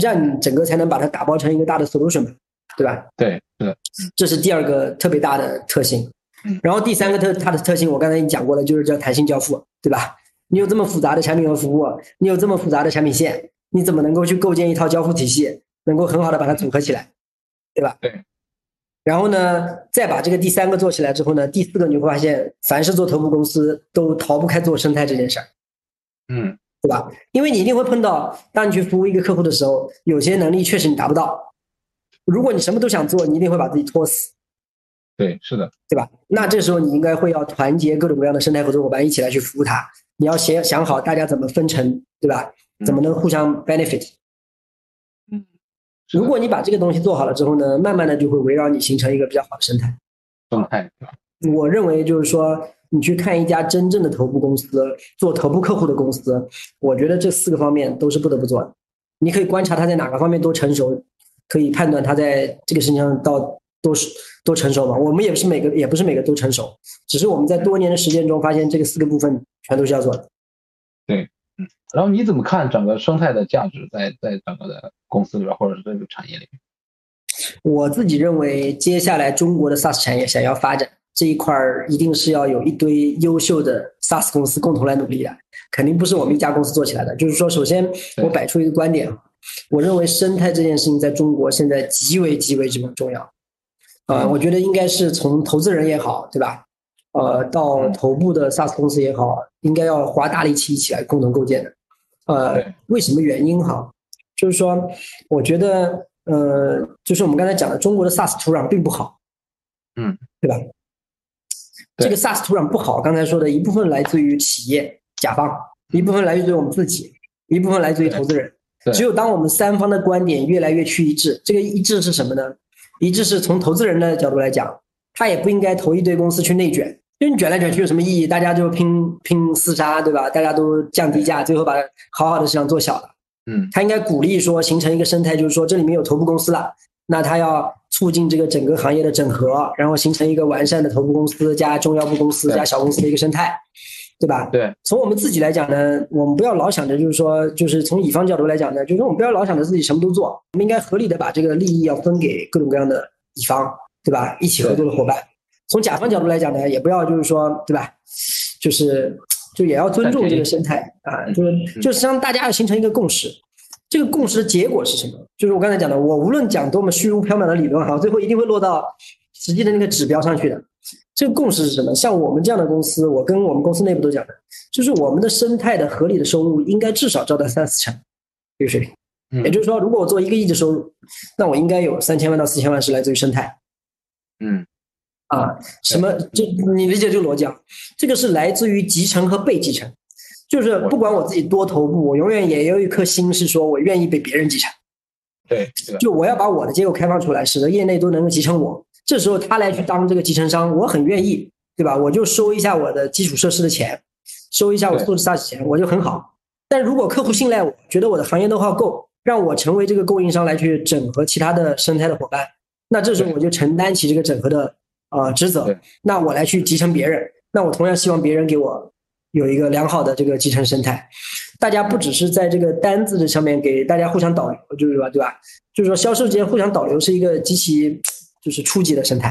这样你整个才能把它打包成一个大的 solution 嘛，对吧？对是的，这是第二个特别大的特性嗯。然后第三个特它的特性，我刚才已经讲过了，就是叫弹性交付，对吧？你有这么复杂的产品和服务，你有这么复杂的产品线，你怎么能够去构建一套交付体系，能够很好的把它组合起来，对吧？对。然后呢，再把这个第三个做起来之后呢，第四个你会发现，凡是做头部公司都逃不开做生态这件事儿。嗯对吧？因为你一定会碰到，当你去服务一个客户的时候，有些能力确实你达不到。如果你什么都想做，你一定会把自己拖死，对是的，对吧？那这时候你应该会要团结各种各样的生态合作伙伴一起来去服务他。你要先想好大家怎么分成，对吧？嗯怎么能互相 benefit？如果你把这个东西做好了之后呢，慢慢的就会围绕你形成一个比较好的生态。生态我认为就是说，你去看一家真正的头部公司，做头部客户的公司，我觉得这四个方面都是不得不做的。你可以观察他在哪个方面多成熟，可以判断他在这个事情上到多是多成熟嘛。我们也不是每个也不是每个都成熟，只是我们在多年的实践中发现这个四个部分全都是要做的。对然后你怎么看整个生态的价值在在整个的公司里边或者是这个产业里面？我自己认为，接下来中国的 SaaS 产业想要发展这一块儿，一定是要有一堆优秀的 SaaS 公司共同来努力的，肯定不是我们一家公司做起来的。就是说，首先我摆出一个观点啊，我认为生态这件事情在中国现在极为极为之重要。呃，我觉得应该是从投资人也好，对吧？呃，到头部的 SaaS 公司也好，应该要花大力气一起来共同构建的。呃，为什么原因哈？就是说，我觉得，呃，就是我们刚才讲的，中国的 SaaS 土壤并不好，嗯，对吧？对这个 SaaS 土壤不好，刚才说的一部分来自于企业甲方，一部分来自于我们自己，一部分来自于投资人。只有当我们三方的观点越来越趋一致，这个一致是什么呢？一致是从投资人的角度来讲，他也不应该投一堆公司去内卷，因为你卷来卷去有什么意义？大家就拼拼厮杀，对吧？大家都降低价，最后把好好的市场做小了。嗯他应该鼓励说形成一个生态，就是说这里面有头部公司了，那他要促进这个整个行业的整合，然后形成一个完善的头部公司加中腰部公司加小公司的一个生态，对吧？对，从我们自己来讲呢，我们不要老想着就是说，就是从乙方角度来讲呢，就是我们不要老想着自己什么都做，我们应该合理的把这个利益要分给各种各样的乙方，对吧？一起合作的伙伴。从甲方角度来讲呢，也不要就是说，对吧？就是就也要尊重这个生态啊，就是就是让大家要形成一个共识。这个共识的结果是什么？就是我刚才讲的，我无论讲多么虚无缥缈的理论哈，最后一定会落到实际的那个指标上去的。这个共识是什么？像我们这样的公司，我跟我们公司内部都讲的，就是我们的生态的合理的收入应该至少招到三四成这个水平。嗯也就是说，如果我做一个亿的收入，那我应该有三千万到四千万是来自于生态嗯啊。什么？这你理解这个逻辑啊？这个是来自于集成和被集成，就是不管我自己多头部，我永远也有一颗心是说我愿意被别人集成。对，就我要把我的结构开放出来，使得业内都能够集成我。这时候他来去当这个集成商，我很愿意，对吧？我就收一下我的基础设施的钱，收一下我对做的 SaaS 钱，我就很好。但如果客户信赖我，觉得我的行业 know how 够，让我成为这个供应商来去整合其他的生态的伙伴，那这时候我就承担起这个整合的呃职责。那我来去集成别人，那我同样希望别人给我有一个良好的这个集成生态。大家不只是在这个单子的上面给大家互相导流，就是说，对吧？就是说销售之间互相导流是一个极其就是初级的生态。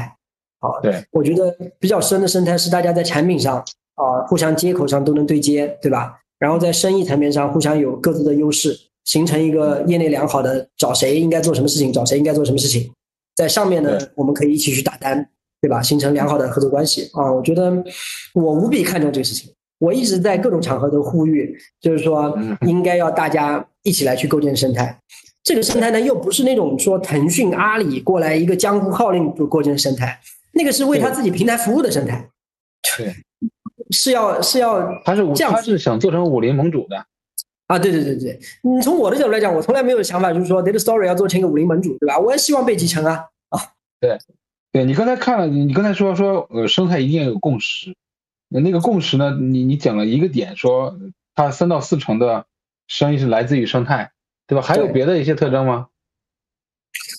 啊，对，我觉得比较深的生态是大家在产品上啊互相接口上都能对接，对吧？然后在生意层面上互相有各自的优势，形成一个业内良好的找谁应该做什么事情，找谁应该做什么事情。在上面呢，我们可以一起去打单，对吧？形成良好的合作关系啊！我觉得我无比看重这个事情。我一直在各种场合都呼吁，就是说嗯应该要大家一起来去构建生态。这个生态呢，又不是那种说腾讯、阿里过来一个江湖号令就构建生态，那个是为他自己平台服务的生态，对，是要是要他是这样他是想做成武林盟主的，啊，对对对对，你从我的角度来讲，我从来没有想法就是说 data story 要做成一个武林盟主，对吧？我也希望被集成啊啊。对你刚才看了，你刚才说说呃生态一定要有共识，呃那个共识呢，你你讲了一个点，说它三到四成的生意是来自于生态，对吧？还有别的一些特征吗？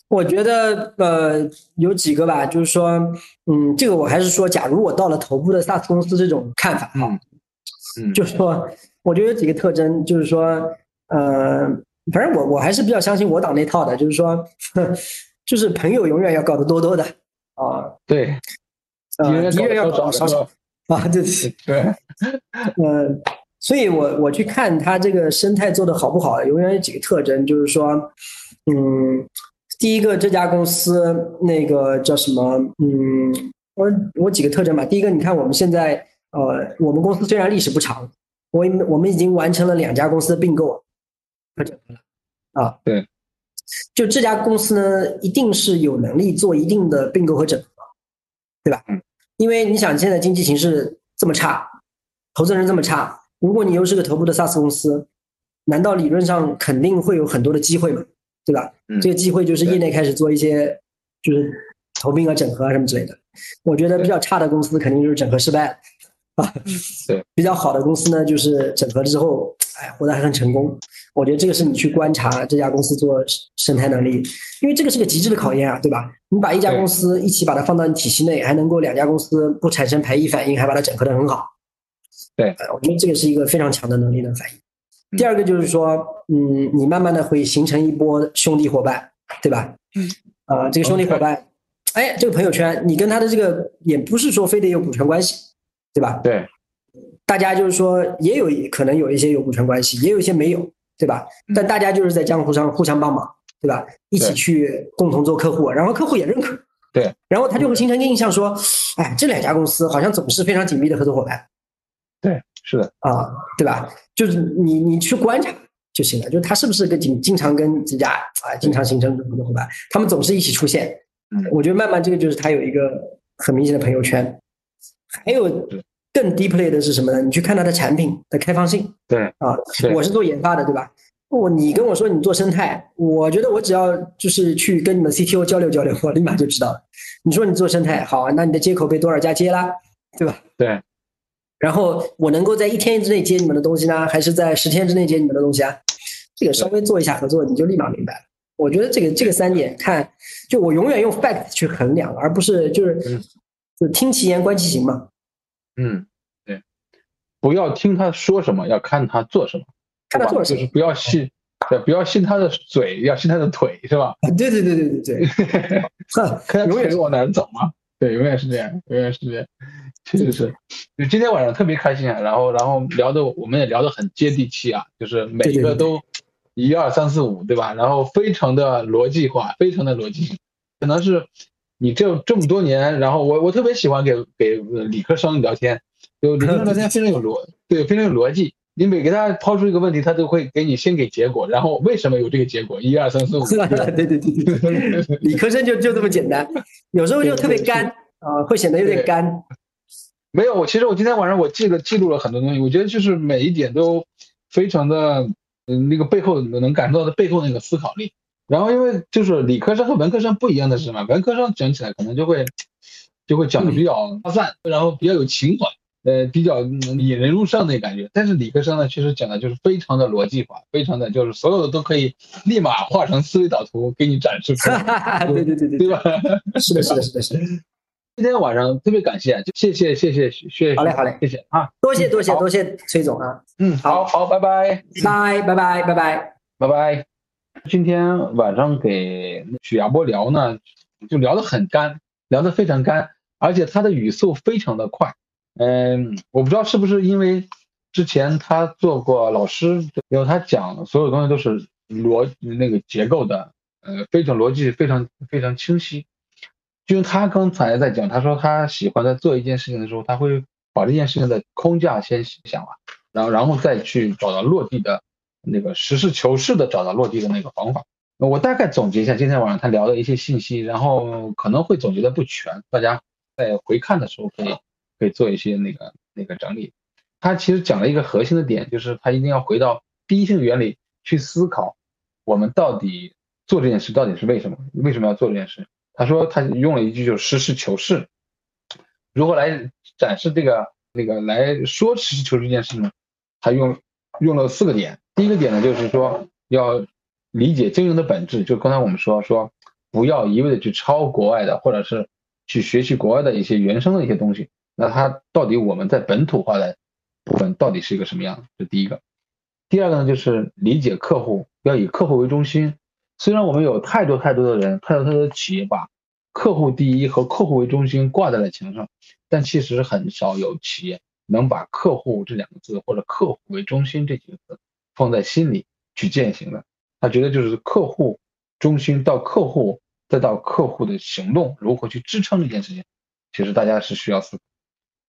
我觉得呃有几个吧，就是说，嗯，这个我还是说，假如我到了头部的 SaaS 公司这种看法，哈嗯，就是说，我觉得有几个特征，就是说，呃，反正我我还是比较相信我党那套的，就是说，就是朋友永远要搞得多多的啊，对，呃，敌人要搞搞得少少啊，对对 对。对，呃，所以我我去看他这个生态做的好不好，永远有几个特征，就是说，嗯，第一个这家公司那个叫什么，嗯，我我几个特征吧。第一个，你看我们现在呃，我们公司虽然历史不长，我我们已经完成了两家公司的并购啊。对。就这家公司呢，一定是有能力做一定的并购和整合，对吧？嗯。因为你想，现在经济形势这么差，投资人这么差，如果你又是个头部的 SaaS 公司，难道理论上肯定会有很多的机会吗？对吧？嗯这个机会就是业内开始做一些就是投并啊、整合啊什么之类的。我觉得比较差的公司肯定就是整合失败了啊。对，比较好的公司呢，就是整合之后，哎，活得还很成功。我觉得这个是你去观察这家公司做生态能力，因为这个是个极致的考验啊，对吧？你把一家公司一起把它放到你体系内，还能够两家公司不产生排异反应，还把它整合的很好。对呃，我觉得这个是一个非常强的能力的反应。嗯第二个就是说，嗯，你慢慢的会形成一波兄弟伙伴，对吧？嗯，啊，这个兄弟伙伴，哎，这个朋友圈，你跟他的这个也不是说非得有股权关系，对吧？对，大家就是说也有可能有一些有股权关系，也有一些没有，对吧？嗯。但大家就是在江湖上互相帮忙，对吧？一起去共同做客户，然后客户也认可，对，然后他就会形成一个印象说，哎，这两家公司好像总是非常紧密的合作伙伴。对，是的，啊，对吧？就是你你去观察就行了，就是他是不是跟经经常跟几家啊经常形成合作伙伴，他们总是一起出现，嗯。我觉得慢慢这个就是他有一个很明显的朋友圈，还有对更 deeply 的是什么呢？你去看它的产品的开放性对，啊，我是做研发的，对吧？我你跟我说你做生态，我觉得我只要就是去跟你们 CTO 交流交流，我立马就知道了。你说你做生态好啊，那你的接口被多少家接啦，对吧？对，然后我能够在一天之内接你们的东西呢，还是在十天之内接你们的东西啊？这个稍微做一下合作，你就立马明白了。我觉得这个这个三点看，就我永远用 fact 去衡量，而不是就是就听其言观其行嘛。嗯，对，不要听他说什么，要看他做什么。看他做什么，就是不要信，对，不要信他的嘴，要信他的腿，是吧？对对对对对对，看永远是往哪走嘛。对，永远是这样，永远是这样，确实是。就今天晚上特别开心啊，然后然后聊的我们也聊得很接地气啊，就是每一个都一二三四五，对吧？然后非常的逻辑化，非常的逻辑，可能是你这这么多年，然后我我特别喜欢给给理科生聊天，就理科生聊天非常有逻，对，非常有逻辑。你每给他抛出一个问题，他都会给你先给结果，然后为什么有这个结果？一二三四五。对对对对，理科生就就这么简单，有时候就特别干啊，会显得有点干。没有，我其实我今天晚上我记了记录了很多东西，我觉得就是每一点都非常的，嗯，那个背后能感受到的背后那个思考力。然后因为就是理科生和文科生不一样的是什么？文科生讲起来可能就会就会讲的比较发散，然后比较有情怀。呃，比较引人入胜的感觉，但是理科生呢，其实讲的就是非常的逻辑化，非常的就是所有的都可以立马画成思维导图给你展示出来。对对对对，对吧？是的，是的，是的，是的。今天晚上特别感谢，就谢谢谢谢谢，好嘞好嘞，谢谢啊，多谢多谢多谢崔总啊，嗯，好好，拜拜，拜拜拜拜拜拜拜。今天晚上给许亚波聊呢，就聊得很干，聊得非常干，而且他的语速非常的快。嗯，我不知道是不是因为之前他做过老师，然后他讲所有东西都是逻那个结构的，呃，非常逻辑非常非常清晰。就他刚才在讲，他说他喜欢在做一件事情的时候，他会把这件事情的框架先想完，然后然后再去找到落地的那个实事求是的找到落地的那个方法。我大概总结一下今天晚上他聊的一些信息，然后可能会总结的不全，大家在回看的时候可以。可以做一些那个那个整理，他其实讲了一个核心的点，就是他一定要回到第一性原理去思考，我们到底做这件事到底是为什么？为什么要做这件事？他说他用了一句就是实事求是，如何来展示这个那个来说实事求是这件事呢？他用用了四个点，第一个点呢就是说要理解经营的本质，就刚才我们说说不要一味的去抄国外的，或者是去学习国外的一些原生的一些东西。那它到底我们在本土化的部分到底是一个什么样？这第一个，第二个呢，就是理解客户，要以客户为中心。虽然我们有太多太多的人，太多太多的企业把客户第一和客户为中心挂在了墙上，但其实很少有企业能把客户这两个字或者客户为中心这几个字放在心里去践行的。他觉得就是客户中心到客户，再到客户的行动如何去支撑这件事情，其实大家是需要思考。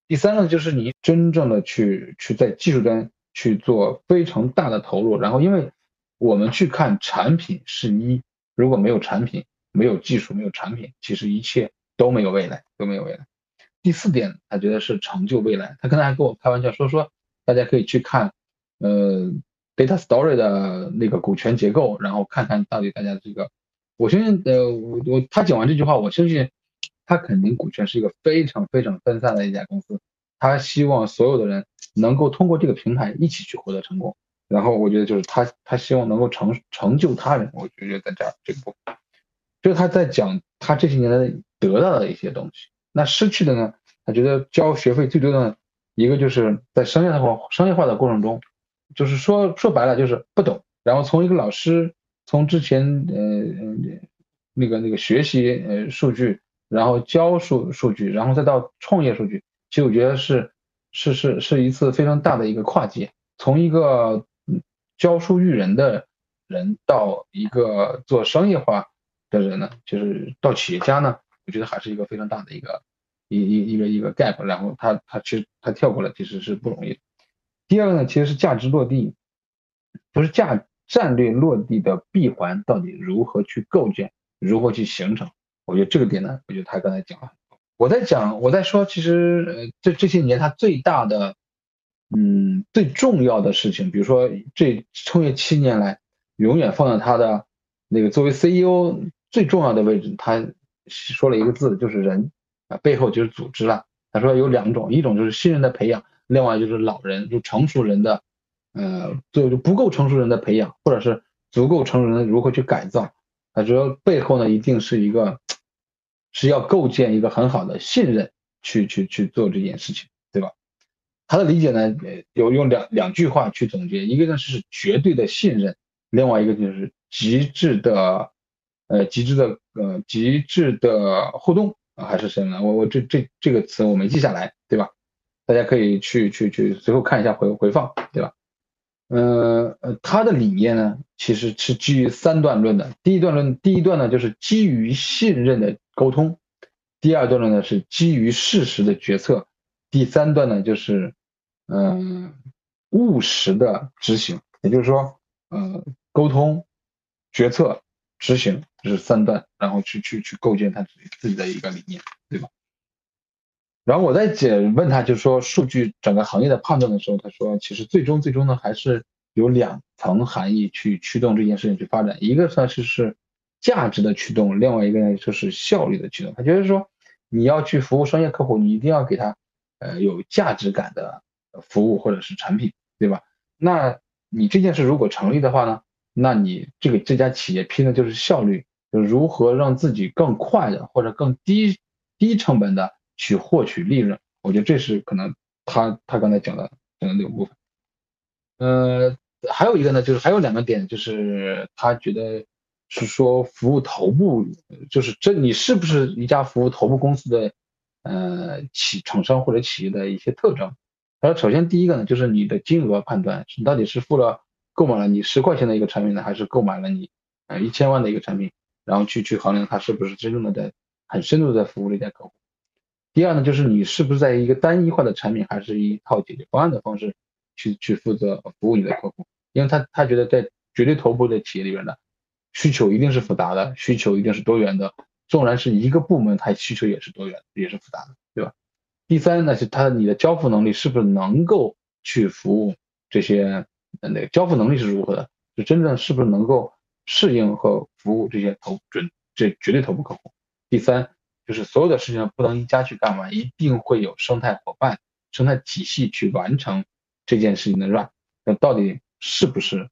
第三个就是你真正的去去在技术端去做非常大的投入，然后因为我们去看产品是一，如果没有产品，没有技术，没有产品，其实一切都没有未来，都没有未来。第四点，他觉得是成就未来。他刚才还跟我开玩笑说说，大家可以去看，呃，Data Story 的那个股权结构，然后看看到底大家这个，我相信，呃，我我他讲完这句话，我相信。他肯定股权是一个非常非常分散的一家公司，他希望所有的人能够通过这个平台一起去获得成功。然后我觉得就是他他希望能够成成就他人，我觉得在这这个部分，就是他在讲他这些年来得到的一些东西。那失去的呢？他觉得交学费最多的一个就是在商业化商业化的过程中，就是说说白了就是不懂。然后从一个老师从之前呃那个那个学习呃数据。然后教数数据，然后再到创业数据，其实我觉得是是是是一次非常大的一个跨界，从一个教书育人的人到一个做商业化的人呢，就是到企业家呢，我觉得还是一个非常大的一个一一一个一个 gap，然后他他其实他跳过来其实是不容易。第二个呢，其实是价值落地，就是价战略落地的闭环到底如何去构建，如何去形成。我觉得这个点呢，我觉得他刚才讲了，我在讲，我在说，其实呃，这这些年他最大的，嗯，最重要的事情，比如说这创业七年来，永远放在他的那个作为 CEO 最重要的位置，他说了一个字，就是人啊，背后就是组织了。他说有两种，一种就是新人的培养，另外就是老人就成熟人的，呃，就就不够成熟人的培养，或者是足够成熟人如何去改造。他说背后呢一定是一个是要构建一个很好的信任去去去做这件事情，对吧？他的理解呢有用两两句话去总结，一个呢是绝对的信任，另外一个就是极致的呃极致的呃极致的互动啊还是什么呢？我我这这这个词我没记下来，对吧？大家可以去去去随后看一下回回放，对吧？呃呃，他的理念呢，其实是基于三段论的。第一段论，第一段呢就是基于信任的沟通；第二段论呢是基于事实的决策；第三段呢就是嗯务实的执行。也就是说，呃，沟通、决策、执行这是三段，然后去去去构建他自己自己的一个理念，对吧？然后我在解问他，就是说数据整个行业的判断的时候，他说其实最终最终呢还是有两层含义去驱动这件事情去发展，一个算是是价值的驱动，另外一个呢就是效率的驱动。他觉得说你要去服务商业客户，你一定要给他呃有价值感的服务或者是产品，对吧？那你这件事如果成立的话呢，那你这个这家企业拼的就是效率，就如何让自己更快的或者更低低成本的。去获取利润，我觉得这是可能他他刚才讲的讲的那个部分。呃，还有一个呢，就是还有两个点，就是他觉得是说服务头部，就是这你是不是一家服务头部公司的呃企厂商或者企业的一些特征。他说，首先第一个呢，就是你的金额判断，你到底是付了购买了你十块钱的一个产品呢，还是购买了你呃一千万的一个产品，然后去去衡量他是不是真正的在很深度在服务这家客户。第二呢，就是你是不是在一个单一化的产品，还是一套解决方案的方式去去负责服务你的客户？因为他他觉得在绝对头部的企业里边呢，需求一定是复杂的，需求一定是多元的。纵然是一个部门，它需求也是多元，也是复杂的，对吧？第三呢，是他你的交付能力是不是能够去服务这些那个交付能力是如何的？就真正是不是能够适应和服务这些头准这绝对头部客户？第三。就是所有的事情不能一家去干完，一定会有生态伙伴、生态体系去完成这件事情的 run。那到底是不是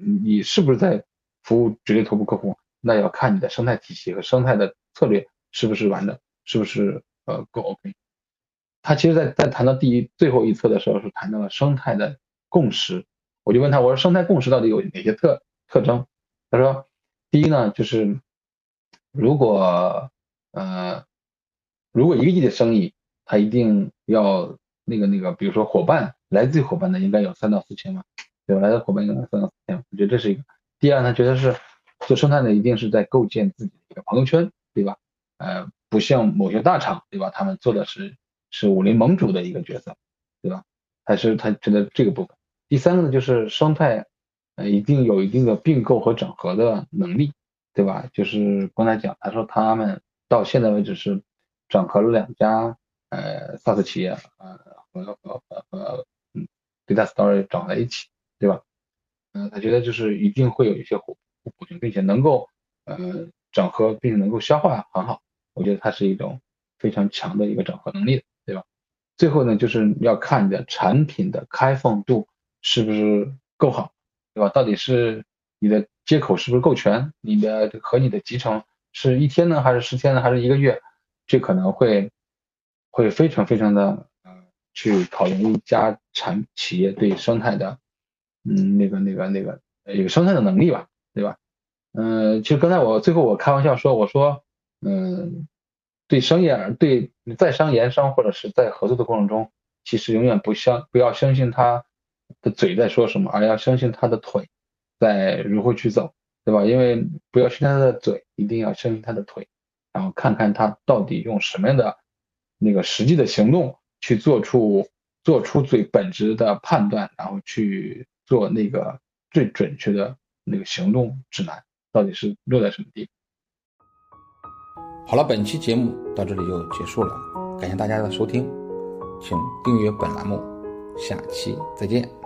你是不是在服务绝对头部客户？那要看你的生态体系和生态的策略是不是完整，是不是呃够 OK。他其实，在在谈到第一最后一册的时候，是谈到了生态的共识。我就问他，我说生态共识到底有哪些特特征？他说，第一呢，就是如果呃，如果一个亿的生意，他一定要那个那个，比如说伙伴，来自于伙伴的应该有三到四千万，对吧？来自伙伴应该三到四千万，我觉得这是一个。第二呢，觉得是做生态的一定是在构建自己的一个朋友圈，对吧？呃，不像某些大厂，对吧？他们做的是是武林盟主的一个角色，对吧？还是他觉得这个部分。第三个呢，就是生态，呃，一定有一定的并购和整合的能力，对吧？就是刚才讲，他说他们。到现在为止是整合了两家呃 SaaS 企业，呃和和和和嗯 Data Story 整在一起，对吧？嗯，他觉得就是一定会有一些互互补性，并且能够呃整合，并且能够消化很好。我觉得它是一种非常强的一个整合能力，对吧？最后呢，就是要看你的产品的开放度是不是够好，对吧？到底是你的接口是不是够全，你的和你的集成。是一天呢，还是十天呢，还是一个月？这可能会会非常非常的呃，去考验一家产企业对生态的，嗯，那个那个那个一个生态的能力吧，对吧？嗯，其实刚才我最后我开玩笑说，我说，嗯，对商业对在商言商或者是在合作的过程中，其实永远不相不要相信他的嘴在说什么，而要相信他的腿在如何去走。对吧？因为不要信他的嘴，一定要相信他的腿，然后看看他到底用什么样的那个实际的行动去做出做出最本质的判断，然后去做那个最准确的那个行动指南，到底是落在什么地方。好了，本期节目到这里就结束了，感谢大家的收听，请订阅本栏目，下期再见。